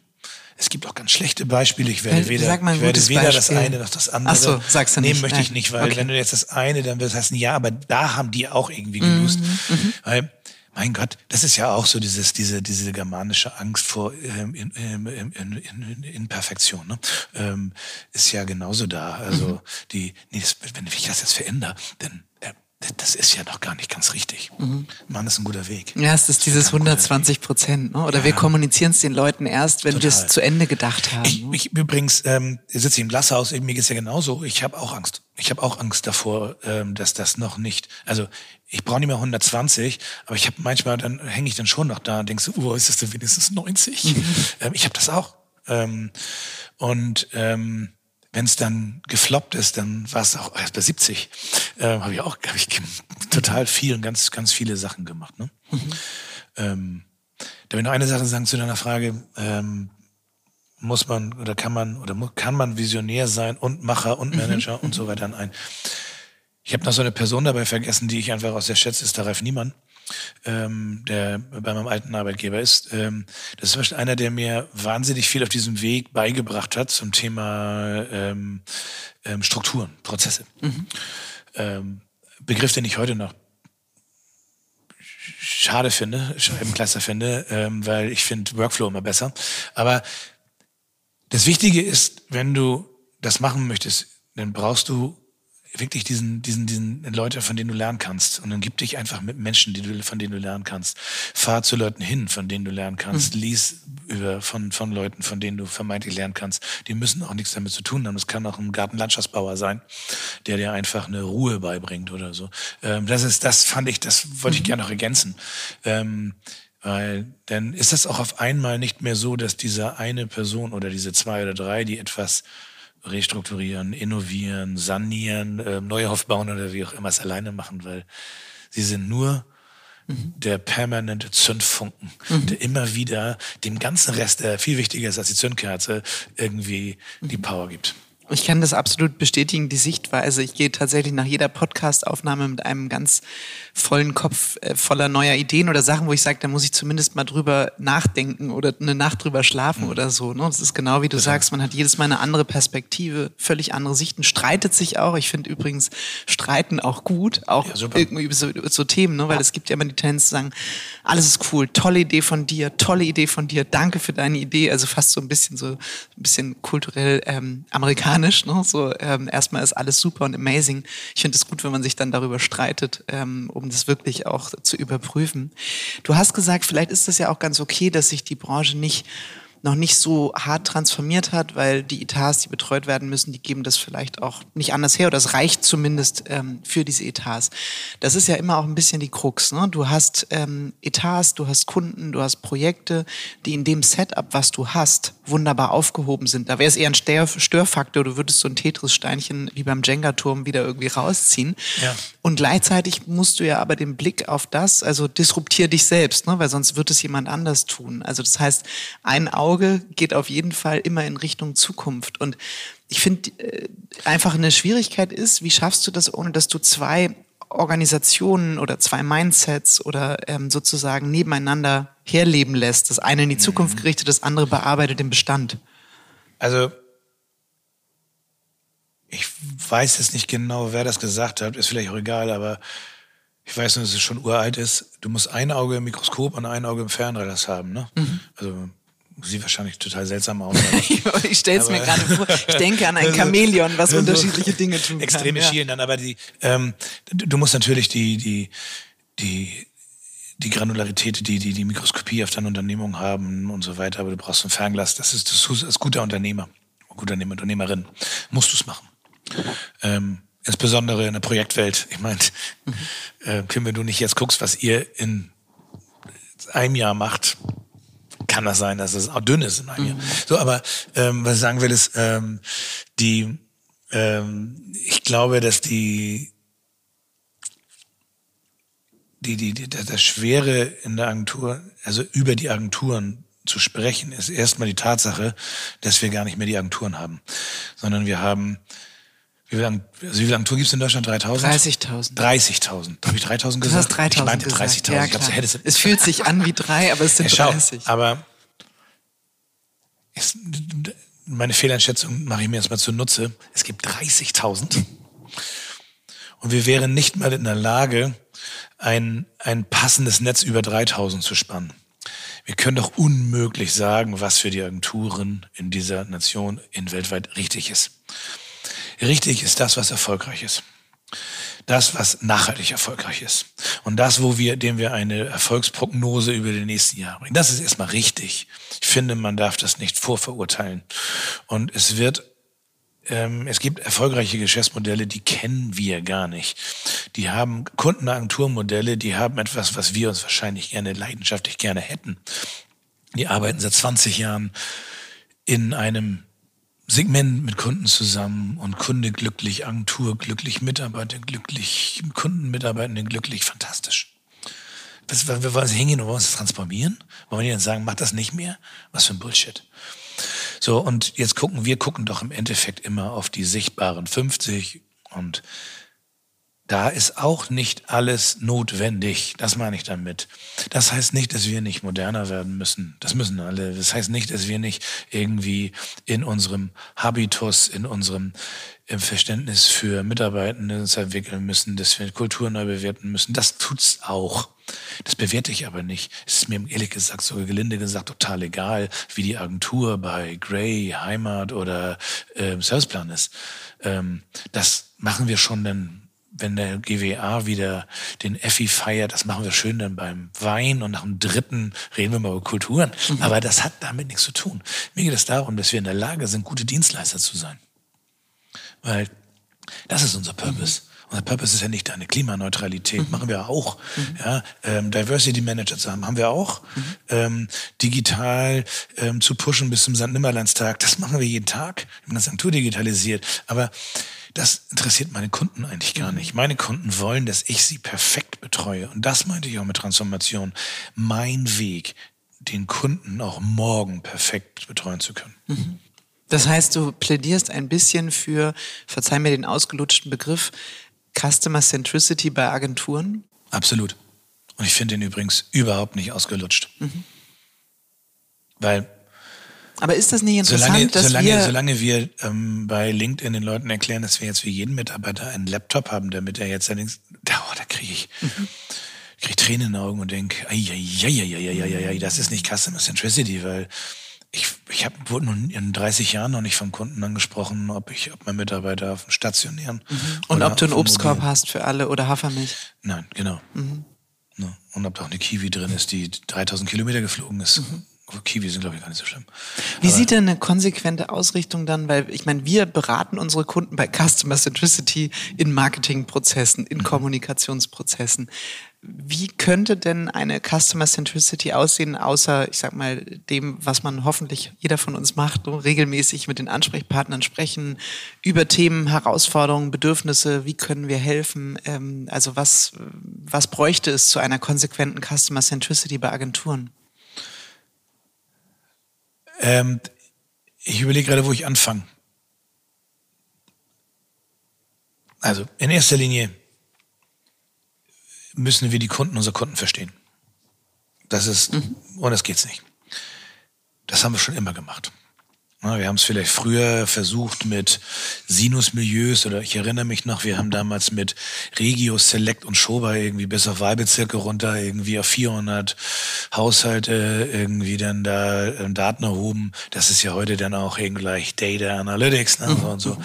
Es gibt auch ganz schlechte Beispiele. Ich werde weder, ich werde weder das eine noch das andere Ach so, sagst du nehmen nicht. möchte ich Nein. nicht, weil Okay. wenn du jetzt das eine, dann wird das heißen, ja, aber da haben die auch irgendwie gelust. Mhm, Weil, mein Gott, das ist ja auch so dieses, diese, diese germanische Angst vor ähm, in, in, in, in, in Imperfektion, ne? ähm, ist ja genauso da. Also Mhm. die, nee, das, wenn ich das jetzt verändere, dann das ist ja noch gar nicht ganz richtig. Mhm. Mann, das ist ein guter Weg. Ja, es ist dieses 120 Prozent, ne? Oder wir kommunizieren es den Leuten erst, wenn wir es zu Ende gedacht haben. Ich, ne? ich übrigens ähm, sitze im Glashaus, mir geht's ja genauso. Ich habe auch Angst. Ich habe auch Angst davor, ähm, dass das noch nicht. Also ich brauche nicht mehr 120, aber ich habe manchmal dann hänge ich dann schon noch da und denkst, so, oh, ist das denn wenigstens 90? ähm, ich habe das auch. Ähm, und ähm, wenn es dann gefloppt ist, dann war es auch erst bei 70. Ähm, habe ich auch, habe ich total viel und ganz, ganz viele Sachen gemacht. Ne? Ähm, da will ich noch eine Sache sagen zu deiner Frage. Ähm, muss man oder kann man oder kann man Visionär sein und Macher und Manager und so weiter in ein. Ich habe noch so eine Person dabei vergessen, die ich einfach auch sehr schätze, ist der Ralf Niemann, ähm, der bei meinem alten Arbeitgeber ist. Ähm, das ist Beispiel einer, der mir wahnsinnig viel auf diesem Weg beigebracht hat zum Thema ähm, ähm, Strukturen, Prozesse. Ähm, Begriff, den ich heute noch schade finde, Scheibenkleister finde, ähm, weil ich finde Workflow immer besser. Aber das Wichtige ist, wenn du das machen möchtest, dann brauchst du wirklich diesen, diesen, diesen Leute, von denen du lernen kannst. Und dann gib dich einfach mit Menschen, die du, von denen du lernen kannst. Fahr zu Leuten hin, von denen du lernen kannst. Lies über, von, von Leuten, von denen du vermeintlich lernen kannst. Die müssen auch nichts damit zu tun haben. Das kann auch ein Gartenlandschaftsbauer sein, der dir einfach eine Ruhe beibringt oder so. Ähm, das ist, das fand ich, das wollte ich gerne noch ergänzen. Ähm, weil dann ist es auch auf einmal nicht mehr so, dass diese eine Person oder diese zwei oder drei, die etwas restrukturieren, innovieren, sanieren, äh, Neuhof bauen oder wie auch immer es alleine machen, weil sie sind nur der permanente Zündfunken, der immer wieder dem ganzen Rest, der viel wichtiger ist als die Zündkerze, irgendwie die Power gibt. Ich kann das absolut bestätigen, die Sichtweise. Ich gehe tatsächlich nach jeder Podcast-Aufnahme mit einem ganz vollen Kopf äh, voller neuer Ideen oder Sachen, wo ich sage, da muss ich zumindest mal drüber nachdenken oder eine Nacht drüber schlafen oder so. Ne? Das ist genau wie du sagst, man hat jedes Mal eine andere Perspektive, völlig andere Sichten, streitet sich auch. Ich finde übrigens Streiten auch gut, auch Ja, irgendwie über so, so Themen, ne? weil es gibt ja immer die Tendenz zu sagen, alles ist cool, tolle Idee von dir, tolle Idee von dir, danke für deine Idee. Also fast so ein bisschen so ein bisschen kulturell ähm, amerikanisch. Ne? So ähm, erstmal ist alles super und amazing. Ich finde es gut, wenn man sich dann darüber streitet, ähm, um das wirklich auch zu überprüfen. Du hast gesagt, vielleicht ist das ja auch ganz okay, dass sich die Branche nicht noch nicht so hart transformiert hat, weil die Etats, die betreut werden müssen, die geben das vielleicht auch nicht anders her oder es reicht zumindest ähm, für diese Etats. Das ist ja immer auch ein bisschen die Krux. Ne? Du hast ähm, Etats, du hast Kunden, du hast Projekte, die in dem Setup, was du hast, wunderbar aufgehoben sind. Da wäre es eher ein Stör Störfaktor, du würdest so ein Tetris-Steinchen wie beim Jenga-Turm wieder irgendwie rausziehen. Ja. Und gleichzeitig musst du ja aber den Blick auf das, also disruptier dich selbst, ne? weil sonst wird es jemand anders tun. Also das heißt, ein Auge geht auf jeden Fall immer in Richtung Zukunft. Und ich finde äh, einfach eine Schwierigkeit ist, wie schaffst du das, ohne dass du zwei Organisationen oder zwei Mindsets oder ähm, sozusagen nebeneinander herleben lässt. Das eine in die Zukunft gerichtet, das andere bearbeitet den Bestand. Also ich weiß jetzt nicht genau, wer das gesagt hat, ist vielleicht auch egal, aber ich weiß nur, dass es schon uralt ist. Du musst ein Auge im Mikroskop und ein Auge im Fernrelais haben, ne? Also sieht wahrscheinlich total seltsam aus. aber- ich stelle es mir gerade vor. Ich denke an ein Chamäleon, was unterschiedliche Dinge tun kann. Extreme ja. Schielen dann, aber die, ähm, du, musst natürlich die, die, die, die Granularität, die, die, die Mikroskopie auf deiner Unternehmung haben und so weiter, aber du brauchst ein Fernglas. Das ist, das ist als guter Unternehmer, guter Unternehmerin, musst du es machen. Ähm, insbesondere in der Projektwelt. Ich meine, äh, Kim, wenn du nicht jetzt guckst, was ihr in einem Jahr macht, kann das sein, dass es auch dünn ist in einem Jahr. So, aber ähm, was ich sagen will, ist, ähm, die, ähm, ich glaube, dass die, die, die, die, das Schwere in der Agentur, also über die Agenturen zu sprechen, ist erstmal die Tatsache, dass wir gar nicht mehr die Agenturen haben, sondern wir haben Wie viele, also wie viele Agenturen gibt es in Deutschland? 3000? 30.000. 30.000. Habe ich 3000 Du gesagt? hast 3000 Ich meinte gesagt. 30.000. Ja, ich klar. hätte es es fühlt sich an wie drei, aber es sind Ja, schau, 30. aber es, meine Fehleinschätzung mache ich mir erstmal zunutze. Es gibt 30.000 und wir wären nicht mal in der Lage, ein, ein passendes Netz über 3.000 zu spannen. Wir können doch unmöglich sagen, was für die Agenturen in dieser Nation in weltweit richtig ist. Richtig ist das, was erfolgreich ist. Das, was nachhaltig erfolgreich ist. Und das, wo wir, dem wir eine Erfolgsprognose über die nächsten Jahre bringen. Das ist erstmal richtig. Ich finde, man darf das nicht vorverurteilen. Und es wird ähm, es gibt erfolgreiche Geschäftsmodelle, die kennen wir gar nicht. Die haben Kundenagenturmodelle, die haben etwas, was wir uns wahrscheinlich gerne leidenschaftlich gerne hätten. Die arbeiten seit 20 Jahren in einem Segment mit Kunden zusammen und Kunde glücklich, Agentur glücklich, Mitarbeiter glücklich, Kunden, Mitarbeitenden glücklich, fantastisch. Was, wir wollen hingehen und wollen uns transformieren? Wollen wir dann sagen, mach das nicht mehr? Was für ein Bullshit. So, und jetzt gucken, wir gucken doch im Endeffekt immer auf die sichtbaren 50 und da ist auch nicht alles notwendig. Das meine ich damit. Das heißt nicht, dass wir nicht moderner werden müssen. Das müssen alle. Das heißt nicht, dass wir nicht irgendwie in unserem Habitus, in unserem Verständnis für Mitarbeitende uns entwickeln müssen, dass wir Kultur neu bewerten müssen. Das tut's auch. Das bewerte ich aber nicht. Es ist mir ehrlich gesagt, sogar gelinde gesagt, total egal, wie die Agentur bei Grey, Heimat oder äh, Serviceplan ist. Ähm, das machen wir schon dann wenn der GWA wieder den Effi feiert, das machen wir schön dann beim Wein und nach dem dritten reden wir mal über Kulturen. Mhm. Aber das hat damit nichts zu tun. Mir geht es darum, dass wir in der Lage sind, gute Dienstleister zu sein. Weil das ist unser Purpose. Mhm. Unser Purpose ist ja nicht eine Klimaneutralität, mhm. machen wir auch. Mhm. Ja, ähm, Diversity Manager zu haben, haben wir auch. Mhm. Ähm, digital ähm, zu pushen bis zum St. Nimmerlandstag, das machen wir jeden Tag. Wir haben das Agentur digitalisiert. Aber das interessiert meine Kunden eigentlich gar nicht. Meine Kunden wollen, dass ich sie perfekt betreue. Und das meinte ich auch mit Transformation. Mein Weg, den Kunden auch morgen perfekt betreuen zu können. Mhm. Das heißt, du plädierst ein bisschen für, verzeih mir den ausgelutschten Begriff, Customer Centricity bei Agenturen? Absolut. Und ich finde ihn übrigens überhaupt nicht ausgelutscht. Mhm. Weil aber ist das nicht interessant, solange, dass solange, wir... Solange wir ähm, bei LinkedIn den Leuten erklären, dass wir jetzt für jeden Mitarbeiter einen Laptop haben, damit er jetzt allerdings... Oh, da kriege ich... Mhm. krieg Tränen in den Augen und denke, das ist nicht Customer Centricity, weil ich, ich hab, wurde nun in 30 Jahren noch nicht vom Kunden angesprochen, ob ich, ob mein Mitarbeiter auf dem stationären. Mhm. Und ob du einen Obstkorb Mobil. hast für alle oder Hafermilch. Nein, genau. Mhm. Und ob da auch eine Kiwi drin ist, die 3000 Kilometer geflogen ist. Mhm. Kiwi sind, glaube ich, gar nicht so schlimm. Wie Aber sieht denn eine konsequente Ausrichtung dann? Weil ich meine, wir beraten unsere Kunden bei Customer Centricity in Marketingprozessen, in mhm. Kommunikationsprozessen. Wie könnte denn eine Customer Centricity aussehen, außer, ich sag mal, dem, was man hoffentlich jeder von uns macht, so regelmäßig mit den Ansprechpartnern sprechen, über Themen, Herausforderungen, Bedürfnisse, wie können wir helfen? Ähm, also was, was bräuchte es zu einer konsequenten Customer Centricity bei Agenturen? Ähm, ich überlege gerade, wo ich anfange. Also in erster Linie müssen wir die Kunden unserer Kunden verstehen. Das ist, mhm. das geht's nicht. Das haben wir schon immer gemacht. Wir haben es vielleicht früher versucht mit Sinusmilieus oder ich erinnere mich noch, wir haben damals mit Regio Select und Schober irgendwie bis auf Wahlbezirke runter irgendwie auf 400 Haushalte irgendwie dann da äh, Daten erhoben. Das ist ja heute dann auch irgendwie gleich Data Analytics ne, und so.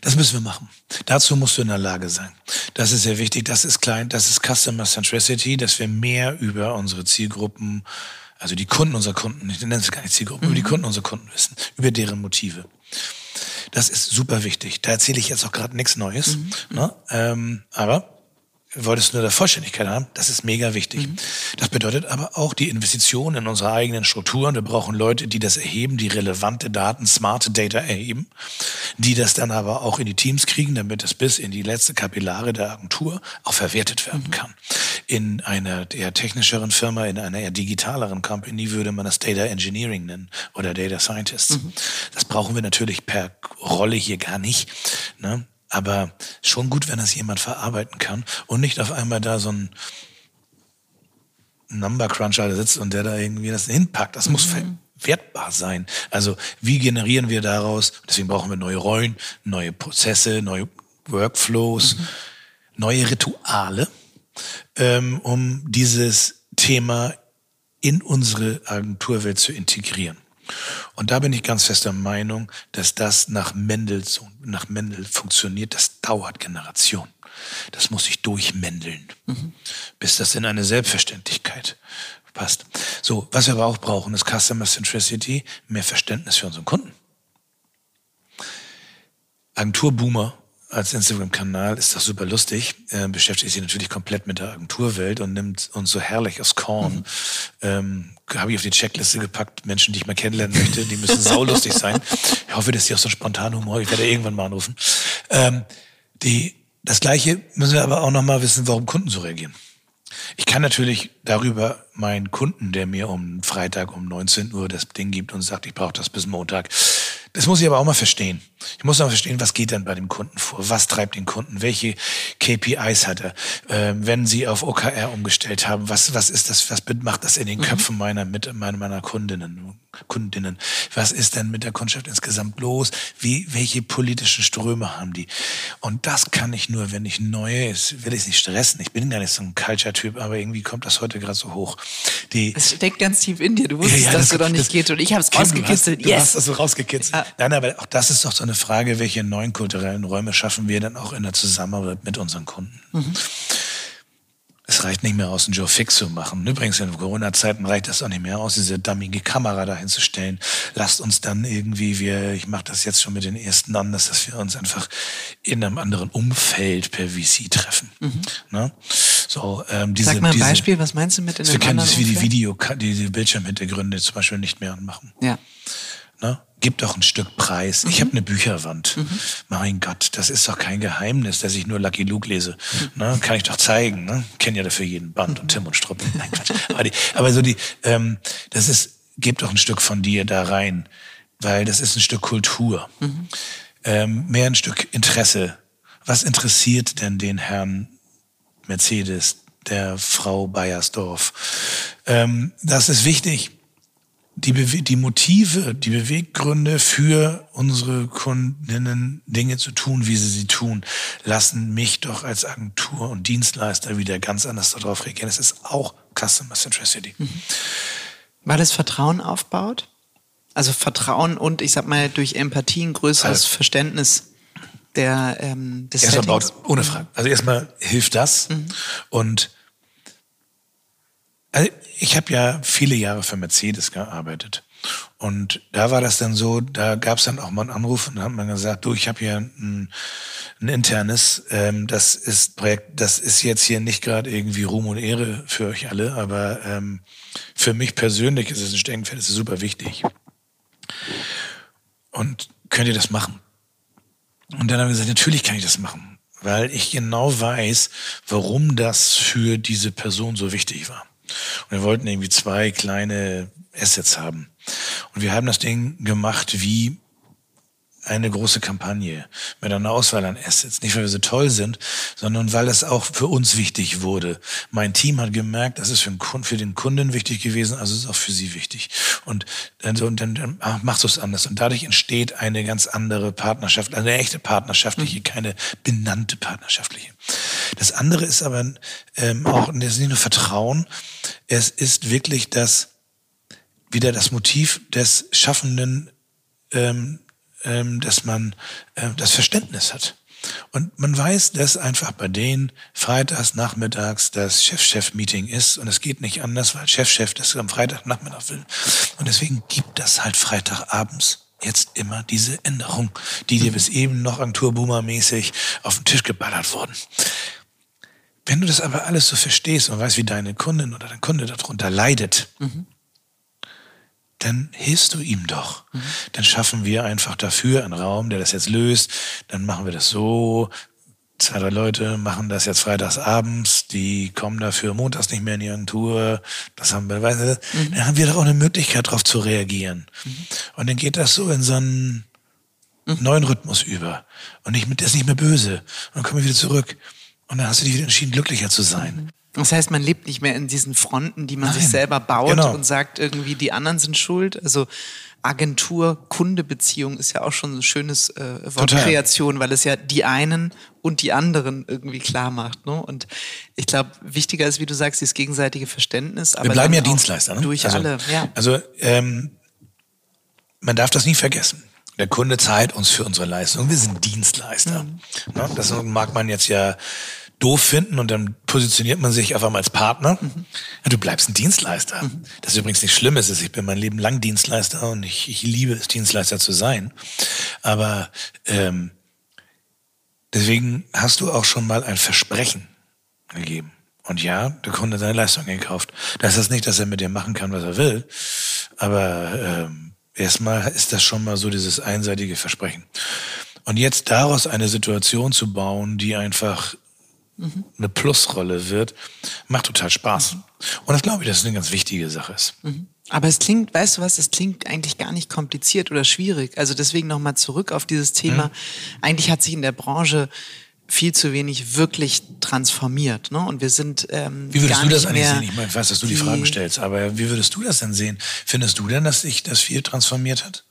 Das müssen wir machen. Dazu musst du in der Lage sein. Das ist sehr wichtig. Das ist klein. Das ist Customer Centricity, dass wir mehr über unsere Zielgruppen also die Kunden unserer Kunden, ich nenne es gar nicht Zielgruppen, mhm. über die. Kunden unserer Kunden wissen, über deren Motive. Das ist super wichtig. Da erzähle ich jetzt auch gerade nichts Neues. Mhm. Ne? Ähm, aber wolltest nur der Vollständigkeit haben, das ist mega wichtig. Mhm. Das bedeutet aber auch die Investition in unsere eigenen Strukturen. Wir brauchen Leute, die das erheben, die relevante Daten, smarte Data erheben, die das dann aber auch in die Teams kriegen, damit es bis in die letzte Kapillare der Agentur auch verwertet werden mhm. kann. In einer eher technischeren Firma, in einer eher digitaleren Company würde man das Data Engineering nennen oder Data Scientists. Mhm. Das brauchen wir natürlich per Rolle hier gar nicht. Ne? Aber schon gut, wenn das jemand verarbeiten kann und nicht auf einmal da so ein Number Cruncher sitzt und der da irgendwie das hinpackt. Das mhm. muss wertbar sein. Also wie generieren wir daraus? Deswegen brauchen wir neue Rollen, neue Prozesse, neue Workflows, mhm. neue Rituale, ähm, um dieses Thema in unsere Agenturwelt zu integrieren. Und da bin ich ganz fester Meinung, dass das nach Mendel, nach Mendel funktioniert. Das dauert Generationen. Das muss sich durchmändeln, mhm. bis das in eine Selbstverständlichkeit passt. So, was wir aber auch brauchen, ist Customer Centricity, mehr Verständnis für unseren Kunden. Agenturboomer als Instagram-Kanal ist das super lustig, äh, beschäftigt sich natürlich komplett mit der Agenturwelt und nimmt uns so herrlich aus Korn. Mhm. Ähm, Habe ich auf die Checkliste gepackt, Menschen, die ich mal kennenlernen möchte, die müssen saulustig sein. Ich hoffe, dass die auch so spontan Humor, ich werde irgendwann mal anrufen. Ähm, die, das Gleiche müssen wir aber auch nochmal wissen, warum Kunden so reagieren. Ich kann natürlich darüber meinen Kunden, der mir um Freitag um 19 Uhr das Ding gibt und sagt, ich brauche das bis Montag, das muss ich aber auch mal verstehen. Ich muss auch verstehen, was geht denn bei dem Kunden vor? Was treibt den Kunden? Welche KPIs hat er? Äh, wenn Sie auf OKR umgestellt haben, was, was ist das, was macht das in den mhm. Köpfen meiner, mit, meiner, meiner Kundinnen, Kundinnen? Was ist denn mit der Kundschaft insgesamt los? Wie, welche politischen Ströme haben die? Und das kann ich nur, wenn ich neue, ist, will ich nicht stressen. Ich bin gar nicht so ein Culture-Typ, aber irgendwie kommt das heute gerade so hoch. Die, es steckt ganz tief in dir. Du wusstest, ja, ja, dass das, du doch nicht geht und ich habe es rausgekitzelt. Du hast, yes. Du hast das so rausgekitzelt. Ah. Nein, aber auch das ist doch so eine Frage, welche neuen kulturellen Räume schaffen wir dann auch in der Zusammenarbeit mit unseren Kunden. Mhm. Es reicht nicht mehr aus, einen Joe Fix zu machen. Übrigens, in Corona-Zeiten reicht das auch nicht mehr aus, diese dummige Kamera dahin zu stellen. Lasst uns dann irgendwie, wir, ich mache das jetzt schon mit den ersten anders, dass wir uns einfach in einem anderen Umfeld per VC treffen. Mhm. Ne? So, ähm, diese, Sag mal ein diese, Beispiel, was meinst du mit in einem Wir können das wie die Video, die, die Bildschirmhintergründe zum Beispiel nicht mehr anmachen. Ja. Ne? Gib doch ein Stück Preis. Mhm. Ich habe eine Bücherwand. Mhm. Mein Gott, das ist doch kein Geheimnis, dass ich nur Lucky Luke lese. Mhm. Ne? Kann ich doch zeigen. Ne? Kenn ja dafür jeden Band und mhm. Tim und Strupp. Nein, Quatsch. aber, die, aber so die, ähm, das ist, gib doch ein Stück von dir da rein, weil das ist ein Stück Kultur. Mhm. Ähm, mehr ein Stück Interesse. Was interessiert denn den Herrn Mercedes, der Frau Bayersdorf? Ähm, das ist wichtig die, Bewe die Motive, die Beweggründe für unsere Kundinnen Dinge zu tun, wie sie sie tun, lassen mich doch als Agentur und Dienstleister wieder ganz anders darauf reagieren. Es ist auch Customer Centricity. Mhm. Weil es Vertrauen aufbaut? Also Vertrauen und ich sag mal durch Empathie ein größeres also, Verständnis der ähm, des erstmal baut, ohne Frage. Also erstmal hilft das mhm. und also ich habe ja viele Jahre für Mercedes gearbeitet. Und da war das dann so, da gab es dann auch mal einen Anruf und dann hat man gesagt, du, ich habe hier ein, ein internes, ähm, das ist Projekt, das ist jetzt hier nicht gerade irgendwie Ruhm und Ehre für euch alle, aber ähm, für mich persönlich ist es ein Steckenpferd, ist super wichtig. Und könnt ihr das machen? Und dann haben wir gesagt, natürlich kann ich das machen, weil ich genau weiß, warum das für diese Person so wichtig war. Und wir wollten irgendwie zwei kleine Assets haben. Und wir haben das Ding gemacht wie eine große Kampagne mit einer Auswahl an Assets. Nicht, weil wir so toll sind, sondern weil es auch für uns wichtig wurde. Mein Team hat gemerkt, das ist für den, Kunden, für den Kunden wichtig gewesen, also ist es auch für sie wichtig. Und dann, so, und dann, dann machst du es anders. Und dadurch entsteht eine ganz andere Partnerschaft, eine echte partnerschaftliche, mhm. keine benannte partnerschaftliche. Das andere ist aber ähm, auch, das ist nicht nur Vertrauen, es ist wirklich das, wieder das Motiv des Schaffenden, ähm, dass man äh, das Verständnis hat. Und man weiß, dass einfach bei denen freitags nachmittags das Chef-Chef-Meeting ist und es geht nicht anders, weil Chef-Chef das am Freitagnachmittag will. Und deswegen gibt das halt Freitagabends jetzt immer diese Änderung, die dir bis eben noch Agenturboomer-mäßig auf den Tisch geballert wurden. Wenn du das aber alles so verstehst und weißt, wie deine Kundin oder dein Kunde darunter leidet, mhm dann hilfst du ihm doch. Mhm. Dann schaffen wir einfach dafür einen Raum, der das jetzt löst. Dann machen wir das so. Zwei, drei Leute machen das jetzt freitags abends, die kommen dafür montags nicht mehr in die Agentur. Das haben wir, weißt du, mhm. dann haben wir doch auch eine Möglichkeit, darauf zu reagieren. Mhm. Und dann geht das so in so einen einen neuen Rhythmus über und nicht mit, ist nicht mehr böse. Und dann kommen wir wieder zurück. Und dann hast du dich wieder entschieden, glücklicher zu sein. Das heißt, man lebt nicht mehr in diesen Fronten, die man Nein. sich selber baut Genau. und sagt irgendwie, die anderen sind schuld. Also Agentur-Kunde-Beziehung ist ja auch schon ein schönes äh, Wortkreation, weil es ja die einen und die anderen irgendwie klar macht. Ne? Und ich glaube, wichtiger ist, wie du sagst, dieses gegenseitige Verständnis. Aber Wir bleiben ja Dienstleister. Ne? Durch also, alle, ja. Also ähm, man darf das nie vergessen. Der Kunde zahlt uns für unsere Leistung. Wir sind Dienstleister. Mhm. Ne? Das mag man jetzt ja doof finden und dann positioniert man sich auf einmal als Partner. Mhm. Ja, du bleibst ein Dienstleister. Das ist übrigens nicht schlimm. Ist, ich bin mein Leben lang Dienstleister und ich, ich liebe es, Dienstleister zu sein. Aber ähm, deswegen hast du auch schon mal ein Versprechen gegeben. Und ja, der Kunde hat seine Leistung gekauft. Das heißt nicht, dass er mit dir machen kann, was er will. Aber ähm, erstmal ist das schon mal so dieses einseitige Versprechen. Und jetzt daraus eine Situation zu bauen, die einfach eine Plusrolle wird, macht total Spaß. Und das glaube ich, dass es eine ganz wichtige Sache ist. Aber es klingt, weißt du was, es klingt eigentlich gar nicht kompliziert oder schwierig. Also deswegen nochmal zurück auf dieses Thema. Mhm. Eigentlich hat sich in der Branche viel zu wenig wirklich transformiert. Ne? Und wir sind ähm, Wie würdest du das eigentlich sehen? Ich meine, ich weiß, dass du die, Fragen stellst, aber wie würdest du das denn sehen? Findest du denn, dass sich das viel transformiert hat?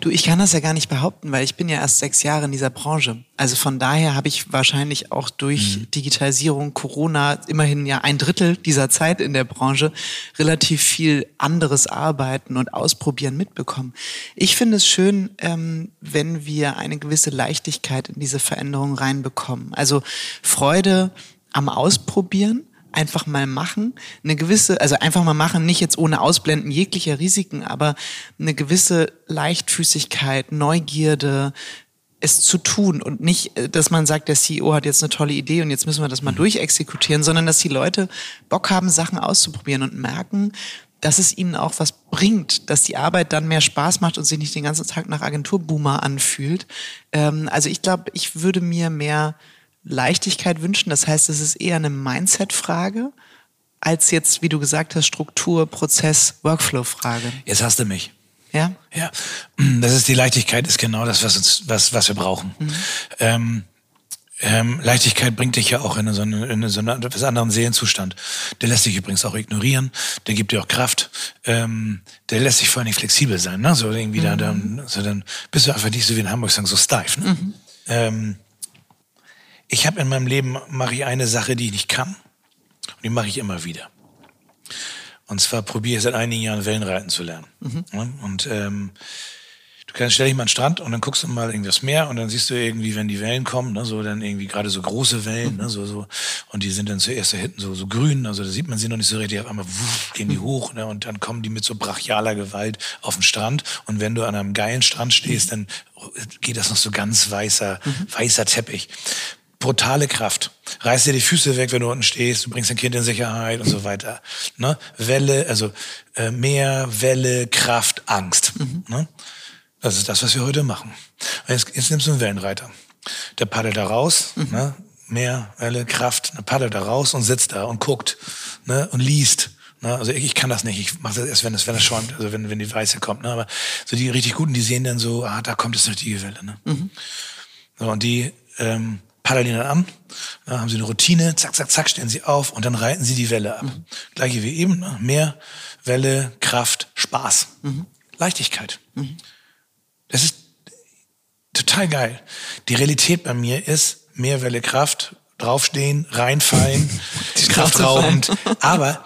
Du, ich kann das ja gar nicht behaupten, weil ich bin ja erst sechs Jahre in dieser Branche. Also von daher habe ich wahrscheinlich auch durch Mhm. Digitalisierung, Corona, immerhin ja ein Drittel dieser Zeit in der Branche, relativ viel anderes Arbeiten und Ausprobieren mitbekommen. Ich finde es schön, ähm, wenn wir eine gewisse Leichtigkeit in diese Veränderung reinbekommen. Also Freude am Ausprobieren einfach mal machen, eine gewisse, also einfach mal machen, nicht jetzt ohne Ausblenden jeglicher Risiken, aber eine gewisse Leichtfüßigkeit, Neugierde, es zu tun und nicht, äh, dass man sagt, der CEO hat jetzt eine tolle Idee und jetzt müssen wir das mal durchexekutieren, sondern dass die Leute Bock haben, Sachen auszuprobieren und merken, dass es ihnen auch was bringt, dass die Arbeit dann mehr Spaß macht und sich nicht den ganzen Tag nach Agenturboomer anfühlt. Ähm, also ich glaube, ich würde mir mehr Leichtigkeit wünschen. Das heißt, es ist eher eine Mindset-Frage als jetzt, wie du gesagt hast, Struktur, Prozess, Workflow-Frage. Jetzt hast du mich. Ja? Ja, das ist die Leichtigkeit, ist genau das, was, uns, was, was wir brauchen. Ähm, ähm, Leichtigkeit bringt dich ja auch in so einen, in so einen etwas anderen Seelenzustand. Der lässt dich übrigens auch ignorieren, der gibt dir auch Kraft, ähm, der lässt sich vor allem flexibel sein. Ne? So irgendwie da, dann, so dann bist du einfach nicht so wie in Hamburg sagen, so steif. Ne? Ähm, ich habe in meinem Leben mache ich eine Sache, die ich nicht kann, und die mache ich immer wieder. Und zwar probiere ich seit einigen Jahren Wellenreiten zu lernen. Ja, Und ähm, du kannst stell dich mal an den Strand und dann guckst du mal irgendwie das Meer und dann siehst du irgendwie, wenn die Wellen kommen, ne, so dann irgendwie gerade so große Wellen, ne, so so. Und die sind dann zuerst da hinten so so grün, also da sieht man sie noch nicht so richtig, auf einmal wuff, gehen die hoch, ne, und dann kommen die mit so brachialer Gewalt auf den Strand. Und wenn du an einem geilen Strand stehst, dann geht das noch so ganz weißer weißer Teppich brutale Kraft. Reiß dir die Füße weg, wenn du unten stehst, du bringst dein Kind in Sicherheit und so weiter. Ne? Welle, also äh, Meer, Welle, Kraft, Angst. Ne? Das ist das, was wir heute machen. Jetzt, jetzt nimmst du einen Wellenreiter. Der paddelt da raus, ne? Meer, Welle, Kraft, der paddelt da raus und sitzt da und guckt ne? und liest. Ne? Also ich, ich kann das nicht. Ich mache das erst, wenn es, wenn es schäumt, also wenn, wenn die Weiße kommt. Ne? Aber so die richtig Guten, die sehen dann so, ah, da kommt jetzt eine richtige Welle. Ne? So, und die ähm, paddeln ihn dann an, dann haben sie eine Routine, zack, zack, zack, stellen sie auf und dann reiten sie die Welle ab. Gleiche wie eben, ne? mehr Welle, Kraft, Spaß, Leichtigkeit. Das ist total geil. Die Realität bei mir ist mehr Welle, Kraft, draufstehen, reinfallen, kraftraubend, aber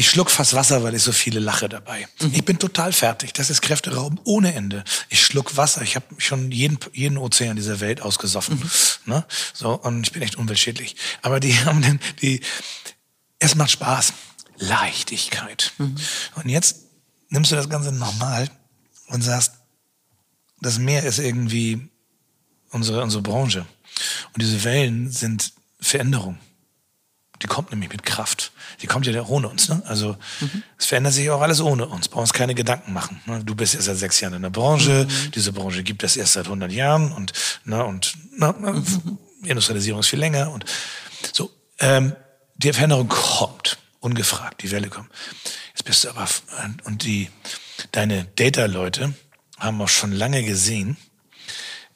ich schluck fast Wasser, weil ich so viele lache dabei. Ich bin total fertig. Das ist Kräfteraum ohne Ende. Ich schluck Wasser. Ich habe schon jeden, jeden Ozean dieser Welt ausgesoffen. Ne? So, und ich bin echt umweltschädlich. Aber die haben dann, die, es macht Spaß. Leichtigkeit. Und jetzt nimmst du das Ganze nochmal und sagst, das Meer ist irgendwie unsere, unsere Branche. Und diese Wellen sind Veränderung. Die kommt nämlich mit Kraft. Die kommt ja ohne uns. Ne? Also es verändert sich auch alles ohne uns. Brauchen uns keine Gedanken machen. Ne? Du bist erst seit sechs Jahren in der Branche. Diese Branche gibt es erst seit 100 Jahren und na, und na, na, Industrialisierung ist viel länger und so. Ähm, die Veränderung kommt ungefragt. Die Welle kommt. Jetzt bist du aber und die deine Data-Leute haben auch schon lange gesehen,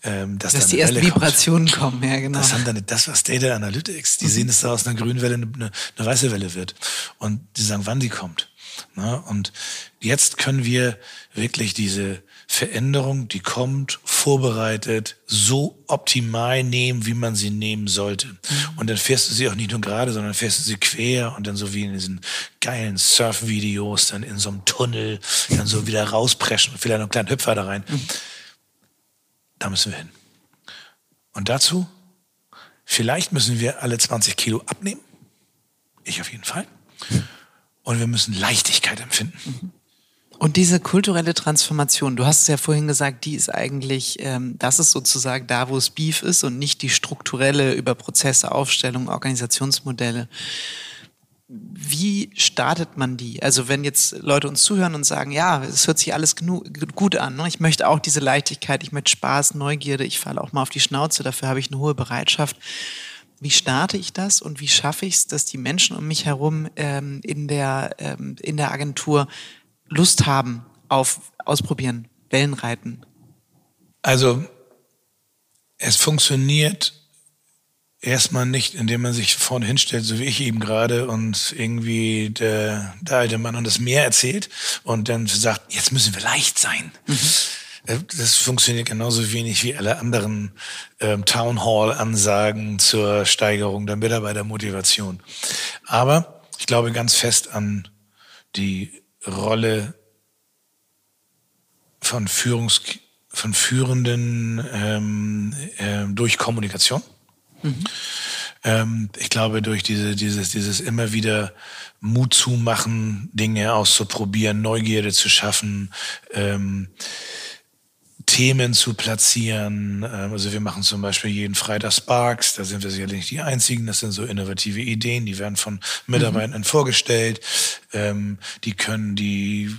ähm, dass, dass da die ersten Welle kommt. Vibrationen kommen, ja genau. Das haben dann das was Data Analytics. Die sehen, dass da aus einer grünen Welle eine, eine, eine weiße Welle wird. Und die sagen, wann die kommt. Na, und jetzt können wir wirklich diese Veränderung, die kommt, vorbereitet, so optimal nehmen, wie man sie nehmen sollte. Und dann fährst du sie auch nicht nur gerade, sondern fährst du sie quer und dann so wie in diesen geilen Surf-Videos, dann in so einem Tunnel, dann so wieder rauspreschen und vielleicht noch einen kleinen Hüpfer da rein. Da müssen wir hin. Und dazu, vielleicht müssen wir alle 20 Kilo abnehmen. Ich auf jeden Fall. Und wir müssen Leichtigkeit empfinden. Und diese kulturelle Transformation, du hast es ja vorhin gesagt, die ist eigentlich, ähm, das ist sozusagen da, wo es Beef ist und nicht die strukturelle über Prozesse, Aufstellung, Organisationsmodelle. Wie startet man die? Also wenn jetzt Leute uns zuhören und sagen, ja, es hört sich alles gut an, ne? ich möchte auch diese Leichtigkeit, ich möchte Spaß, Neugierde, ich falle auch mal auf die Schnauze, dafür habe ich eine hohe Bereitschaft. Wie starte ich das und wie schaffe ich es, dass die Menschen um mich herum ähm, in, der, ähm, in der Agentur Lust haben auf Ausprobieren, Wellenreiten? Also es funktioniert erstmal nicht, indem man sich vorne hinstellt, so wie ich eben gerade, und irgendwie der, der alte Mann und das Meer erzählt und dann sagt, jetzt müssen wir leicht sein. Äh, Das funktioniert genauso wenig wie alle anderen ähm, Town Hall Ansagen zur Steigerung der Mitarbeitermotivation. Aber ich glaube ganz fest an die Rolle von Führungs von Führenden ähm, ähm, durch Kommunikation. Ähm, ich glaube, durch diese, dieses, dieses immer wieder Mut zu machen, Dinge auszuprobieren, Neugierde zu schaffen, ähm, Themen zu platzieren. Ähm, Also wir machen zum Beispiel jeden Freitag Sparks, da sind wir sicherlich nicht die Einzigen, das sind so innovative Ideen, die werden von Mitarbeitern vorgestellt. Ähm, Die können die,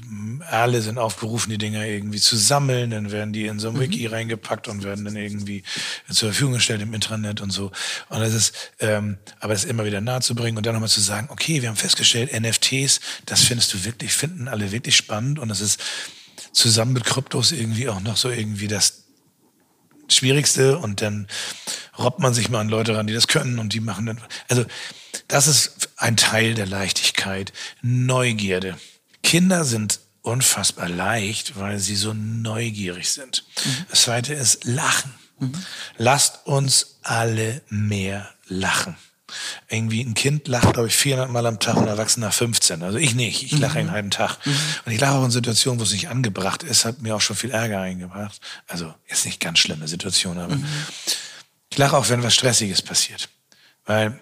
alle sind aufgerufen, die Dinger irgendwie zu sammeln, dann werden die in so ein Wiki reingepackt und werden dann irgendwie zur Verfügung gestellt im Intranet und so. Und das ist, ähm, aber das immer wieder nahe zu bringen und dann nochmal zu sagen, okay, wir haben festgestellt, NFTs, das findest du wirklich, finden alle wirklich spannend und das ist zusammen mit Kryptos irgendwie auch noch so irgendwie das Schwierigste und dann robbt man sich mal an Leute ran, die das können und die machen dann, also das ist ein Teil der Leichtigkeit. Neugierde. Kinder sind unfassbar leicht, weil sie so neugierig sind. Das zweite ist Lachen. Lasst uns alle mehr lachen. Irgendwie ein Kind lacht, glaube ich, 400 Mal am Tag, ein Erwachsener 15. Also ich nicht. Ich lache einen halben Tag. Und ich lache auch in Situationen, wo es nicht angebracht ist, hat mir auch schon viel Ärger eingebracht. Also ist nicht ganz schlimme Situation, aber ich lache auch, wenn was Stressiges passiert. Weil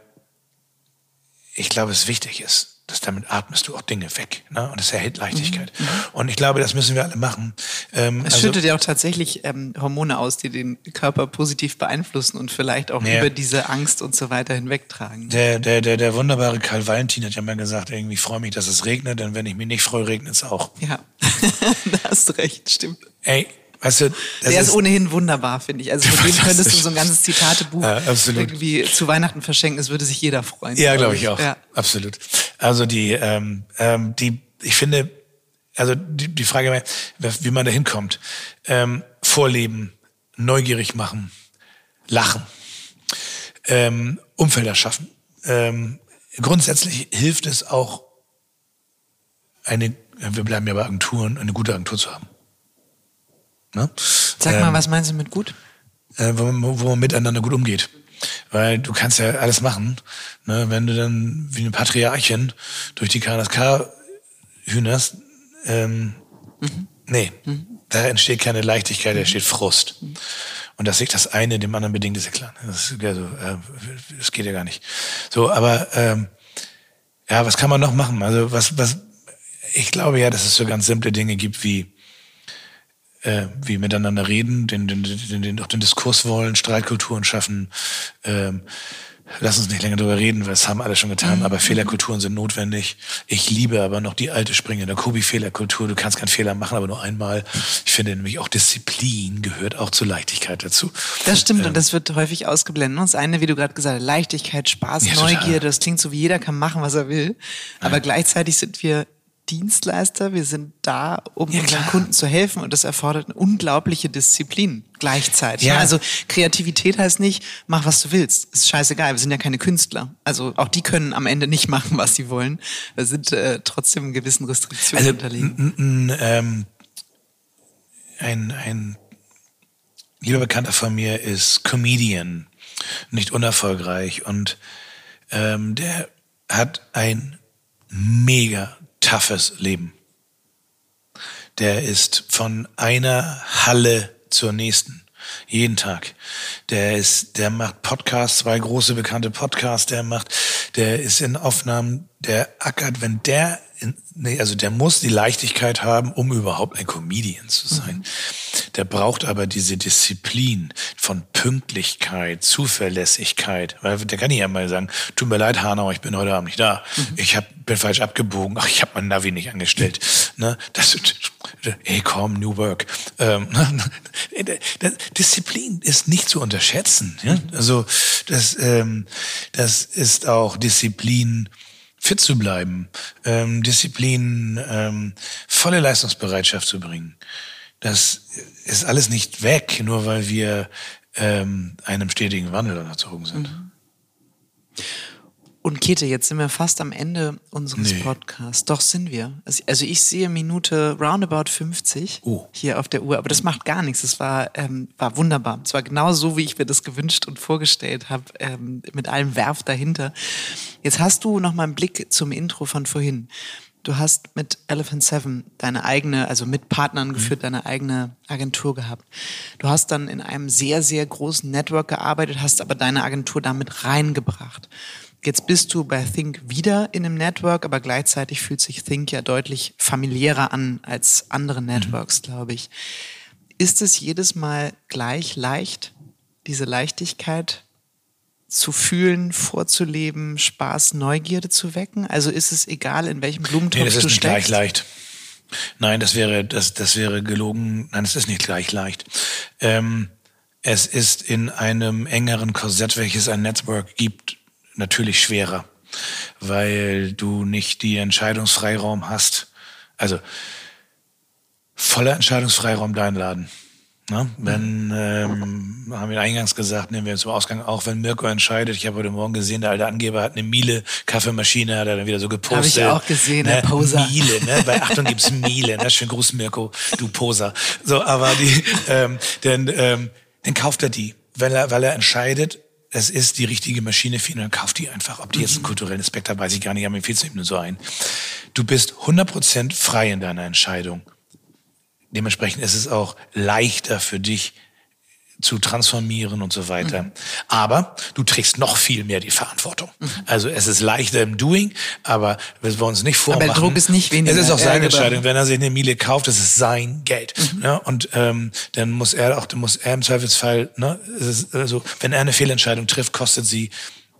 ich glaube, es wichtig ist, dass damit atmest du auch Dinge weg. Ne? Und das erhält Leichtigkeit. Und ich glaube, das müssen wir alle machen. Ähm, Es schüttet ja auch tatsächlich ähm, Hormone aus, die den Körper positiv beeinflussen und vielleicht auch Ja. über diese Angst und so weiter hinwegtragen. Der, der, der, der wunderbare Karl Valentin hat ja mal gesagt, irgendwie, ich freue mich, dass es regnet, denn wenn ich mich nicht freue, regnet es auch. Ja, da hast du recht, stimmt. Ey, weißt du, Der ist, ohnehin wunderbar, finde ich. Also von dem könntest du so ein ganzes Zitatebuch Ja, irgendwie zu Weihnachten verschenken. Es würde sich jeder freuen. Ja, glaube ich auch. Ja. Absolut. Also die, ähm, ähm, die, ich finde, also die, die Frage, wie man da hinkommt, ähm, vorleben, neugierig machen, lachen, ähm, Umfelder schaffen. Ähm, grundsätzlich hilft es auch, eine, wir bleiben ja bei Agenturen, eine gute Agentur zu haben. Ne? Sag mal, was meinst du mit gut? äh, wo, man, wo man miteinander gut umgeht. Weil du kannst ja alles machen. Ne? Wenn du dann wie eine Patriarchin durch die KNSK hühnerst, ähm, nee, da entsteht keine Leichtigkeit, da entsteht Frust. Und dass sich das eine dem anderen bedingt, ist ja klar. Das, ist, also, äh, das geht ja gar nicht. So, aber ähm, ja, was kann man noch machen? Also was, was, ich glaube ja, dass es so ganz simple Dinge gibt wie äh, wie miteinander reden, den, den, den, den, auch den Diskurs wollen, Streitkulturen schaffen. Ähm, lass uns nicht länger drüber reden, weil es haben alle schon getan, aber Fehlerkulturen sind notwendig. Ich liebe aber noch die alte Springe der Kobi-Fehlerkultur. Du kannst keinen Fehler machen, aber nur einmal. Ich finde nämlich auch Disziplin gehört auch zur Leichtigkeit dazu. Das stimmt und das wird häufig ausgeblendet. Das eine, wie du gerade gesagt hast, Leichtigkeit, Spaß, Ja. Neugierde, das klingt so wie jeder kann machen, was er will. Aber gleichzeitig sind wir Dienstleister, wir sind da, um Ja, unseren klar. Kunden zu helfen und das erfordert eine unglaubliche Disziplin gleichzeitig. Ja. Also Kreativität heißt nicht, mach was du willst. Ist scheißegal, wir sind ja keine Künstler. Also auch die können am Ende nicht machen, was sie wollen. Wir sind äh, trotzdem gewissen Restriktionen Also unterlegen. ähm, ein, ein lieber Bekannter von mir ist Comedian, nicht unerfolgreich und ähm, der hat ein mega toughes Leben. Der ist von einer Halle zur nächsten. Jeden Tag. Der ist, der macht Podcasts, zwei große bekannte Podcasts, der macht, der ist in Aufnahmen, der ackert, wenn der, nee, also der muss die Leichtigkeit haben, um überhaupt ein Comedian zu sein. Der braucht aber diese Disziplin von Pünktlichkeit, Zuverlässigkeit, weil der kann nicht einmal sagen, tut mir leid, Hanau, ich bin heute Abend nicht da. Ich hab, bin falsch abgebogen, ach, ich habe mein Navi nicht angestellt. Ne? Das, hey, komm, New Work. Ähm, das, Disziplin ist nicht zu unterschätzen. Ja? Also das, ähm, das ist auch Disziplin, fit zu bleiben, ähm, Disziplin, ähm, volle Leistungsbereitschaft zu bringen. Das ist alles nicht weg, nur weil wir ähm, einem stetigen Wandel unterzogen sind. Und Käthe, jetzt sind wir fast am Ende unseres Nee. Podcasts. Doch sind wir. Also- Also ich sehe Minute roundabout 50 Oh. hier auf der Uhr, aber das macht gar nichts. Es war, ähm, war wunderbar. Es war genau so, wie ich mir das gewünscht und vorgestellt habe, ähm, mit allem Werf dahinter. Jetzt hast du noch mal einen Blick zum Intro von vorhin. Du hast mit Elephant Seven deine eigene, also mit Partnern geführt, deine eigene Agentur gehabt. Du hast dann in einem sehr, sehr großen Network gearbeitet, hast aber deine Agentur damit reingebracht. Jetzt bist du bei Think wieder in einem Network, aber gleichzeitig fühlt sich Think ja deutlich familiärer an als andere Networks, glaube ich. Ist es jedes Mal gleich leicht, diese Leichtigkeit zu fühlen, vorzuleben, Spaß, Neugierde zu wecken? Also ist es egal, in welchem Blumentopf Nee, das ist du nicht gleich steckst? leicht. Nein, das wäre, das, das wäre gelogen. Nein, es ist nicht gleich leicht. Ähm, es ist in einem engeren Korsett, welches ein Network gibt, natürlich schwerer, weil du nicht die Entscheidungsfreiraum hast. Also voller Entscheidungsfreiraum dein Laden. Ne? Wenn, ähm, haben wir eingangs gesagt, nehmen wir zum Ausgang auch, wenn Mirko entscheidet, ich habe heute Morgen gesehen, der alte Angeber hat eine Miele Kaffeemaschine, hat er dann wieder so gepostet. Hab ich auch gesehen, der ne? Poser. Miele, ne? Bei Achtung gibt's Miele, ne? Schönen Gruß, Mirko, du Poser. So, aber die, ähm, dann, ähm, dann kauft er die, weil er, weil er entscheidet, es ist die richtige Maschine für ihn, dann kauft die einfach. Ob die jetzt einen kulturellen Aspekt hat, weiß ich gar nicht, aber mir fiel es eben nur so ein. Du bist 100% frei in deiner Entscheidung. Dementsprechend ist es auch leichter für dich zu transformieren und so weiter. Aber du trägst noch viel mehr die Verantwortung. Also es ist leichter im Doing, aber wir wollen uns nicht vormachen. der Druck ist nicht weniger. Es ist auch seine genau. Entscheidung. Wenn er sich eine Miele kauft, das ist sein Geld. Ja, und ähm, dann muss er auch, dann muss er im Zweifelsfall, ne, ist, also wenn er eine Fehlentscheidung trifft, kostet sie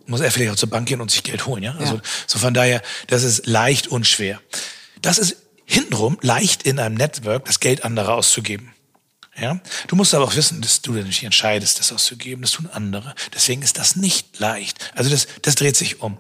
muss er vielleicht auch zur Bank gehen und sich Geld holen, ja? Also Ja. so von daher, das ist leicht und schwer. Das ist hintenrum leicht in einem Network, das Geld anderer auszugeben. Ja? Du musst aber auch wissen, dass du nicht entscheidest, das auszugeben, das tun andere. Deswegen ist das nicht leicht. Also das, das dreht sich um.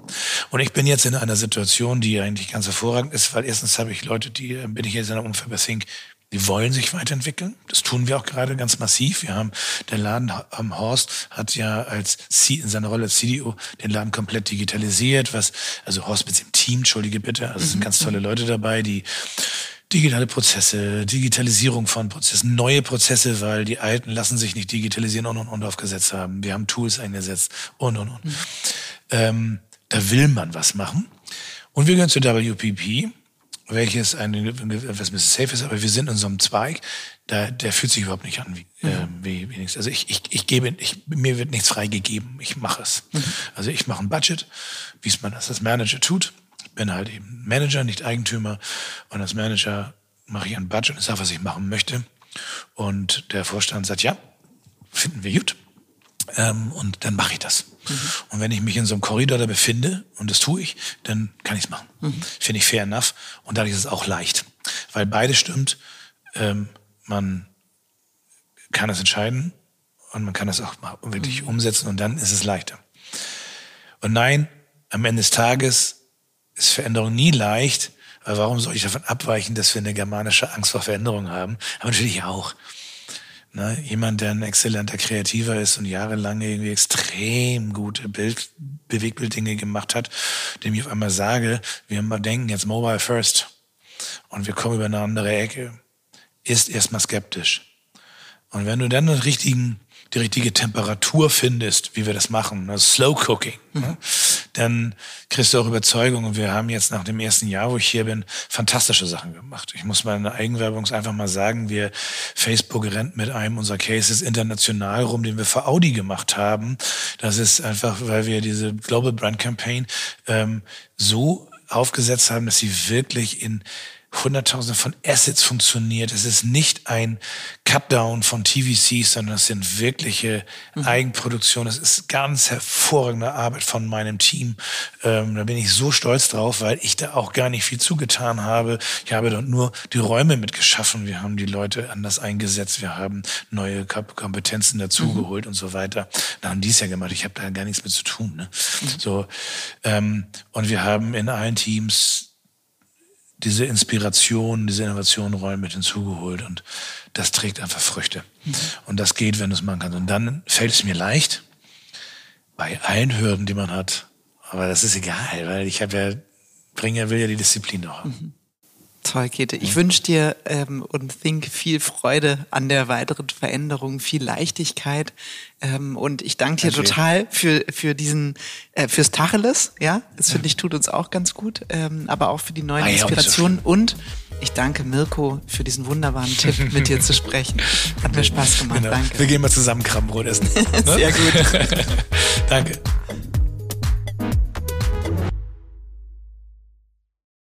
Und ich bin jetzt in einer Situation, die eigentlich ganz hervorragend ist, weil erstens habe ich Leute, die äh, bin ich jetzt in bei Think, die wollen sich weiterentwickeln. Das tun wir auch gerade ganz massiv. Wir haben, der Laden am Horst hat ja als C, in seiner Rolle als CDO den Laden komplett digitalisiert, was, also Horst mit dem Team, entschuldige bitte, also es sind ganz tolle Leute dabei, die digitale Prozesse, Digitalisierung von Prozessen, neue Prozesse, weil die alten lassen sich nicht digitalisieren und und und aufgesetzt haben. Wir haben Tools eingesetzt und und und. Ähm, da will man was machen. Und wir gehören zu WPP, welches ein etwas ein bisschen safe ist, aber wir sind in so einem Zweig, da, der fühlt sich überhaupt nicht an wie, äh, wie, wie nichts. Also ich, ich, ich gebe, ich, mir wird nichts freigegeben, ich mache es. Also ich mache ein Budget, wie es man das als Manager tut. Bin halt eben Manager, nicht Eigentümer. Und als Manager mache ich ein Budget und sage, was ich machen möchte. Und der Vorstand sagt, ja, finden wir gut. Ähm, und dann mache ich das. Und wenn ich mich in so einem Korridor da befinde, und das tue ich, dann kann ich es machen. Finde ich fair enough. Und dadurch ist es auch leicht. Weil beides stimmt. Ähm, man kann es entscheiden und man kann es auch wirklich umsetzen und dann ist es leichter. Und nein, am Ende des Tages ist Veränderung nie leicht, Aber warum soll ich davon abweichen, dass wir eine germanische Angst vor Veränderung haben? Aber natürlich auch. Ne? Jemand, der ein exzellenter Kreativer ist und jahrelang irgendwie extrem gute Bild, Bewegbilddinge gemacht hat, dem ich auf einmal sage, wir denken jetzt Mobile First und wir kommen über eine andere Ecke, ist erstmal skeptisch. Und wenn du dann den richtigen die richtige Temperatur findest, wie wir das machen, also Slow Cooking, mhm. ne? Dann kriegst du auch Überzeugung. Und wir haben jetzt nach dem ersten Jahr, wo ich hier bin, fantastische Sachen gemacht. Ich muss meine Eigenwerbung einfach mal sagen, wir Facebook rennt mit einem unserer Cases international rum, den wir für Audi gemacht haben. Das ist einfach, weil wir diese Global Brand Campaign ähm, so aufgesetzt haben, dass sie wirklich in Hunderttausende von Assets funktioniert. Es ist nicht ein Cutdown von TVCs, sondern es sind wirkliche mhm. Eigenproduktionen. Es ist ganz hervorragende Arbeit von meinem Team. Ähm, da bin ich so stolz drauf, weil ich da auch gar nicht viel zugetan habe. Ich habe dort nur die Räume mitgeschaffen. Wir haben die Leute anders eingesetzt. Wir haben neue Kompetenzen dazugeholt mhm. und so weiter. Da haben die es ja gemacht. Ich habe da gar nichts mit zu tun. Ne? Mhm. So ähm, und wir haben in allen Teams diese Inspiration, diese Innovation Rollen mit hinzugeholt und das trägt einfach Früchte. Mhm. Und das geht, wenn du es machen kannst. Und dann fällt es mir leicht, bei allen Hürden, die man hat, aber das ist egal, weil ich habe ja, Bringer will ja die Disziplin noch haben. Mhm. Toll, Käthe. Ich wünsche dir ähm, und Think viel Freude an der weiteren Veränderung, viel Leichtigkeit. Ähm, und ich danke dir okay. total für, für diesen, äh, fürs Tacheles, ja. Das finde ich tut uns auch ganz gut, ähm, aber auch für die neuen ah, Inspirationen. So und ich danke Mirko für diesen wunderbaren Tipp, mit dir zu sprechen. Hat mir Spaß gemacht. Genau. Danke. Wir gehen mal zusammen Krabbenbrot essen. Ne? Sehr gut. danke.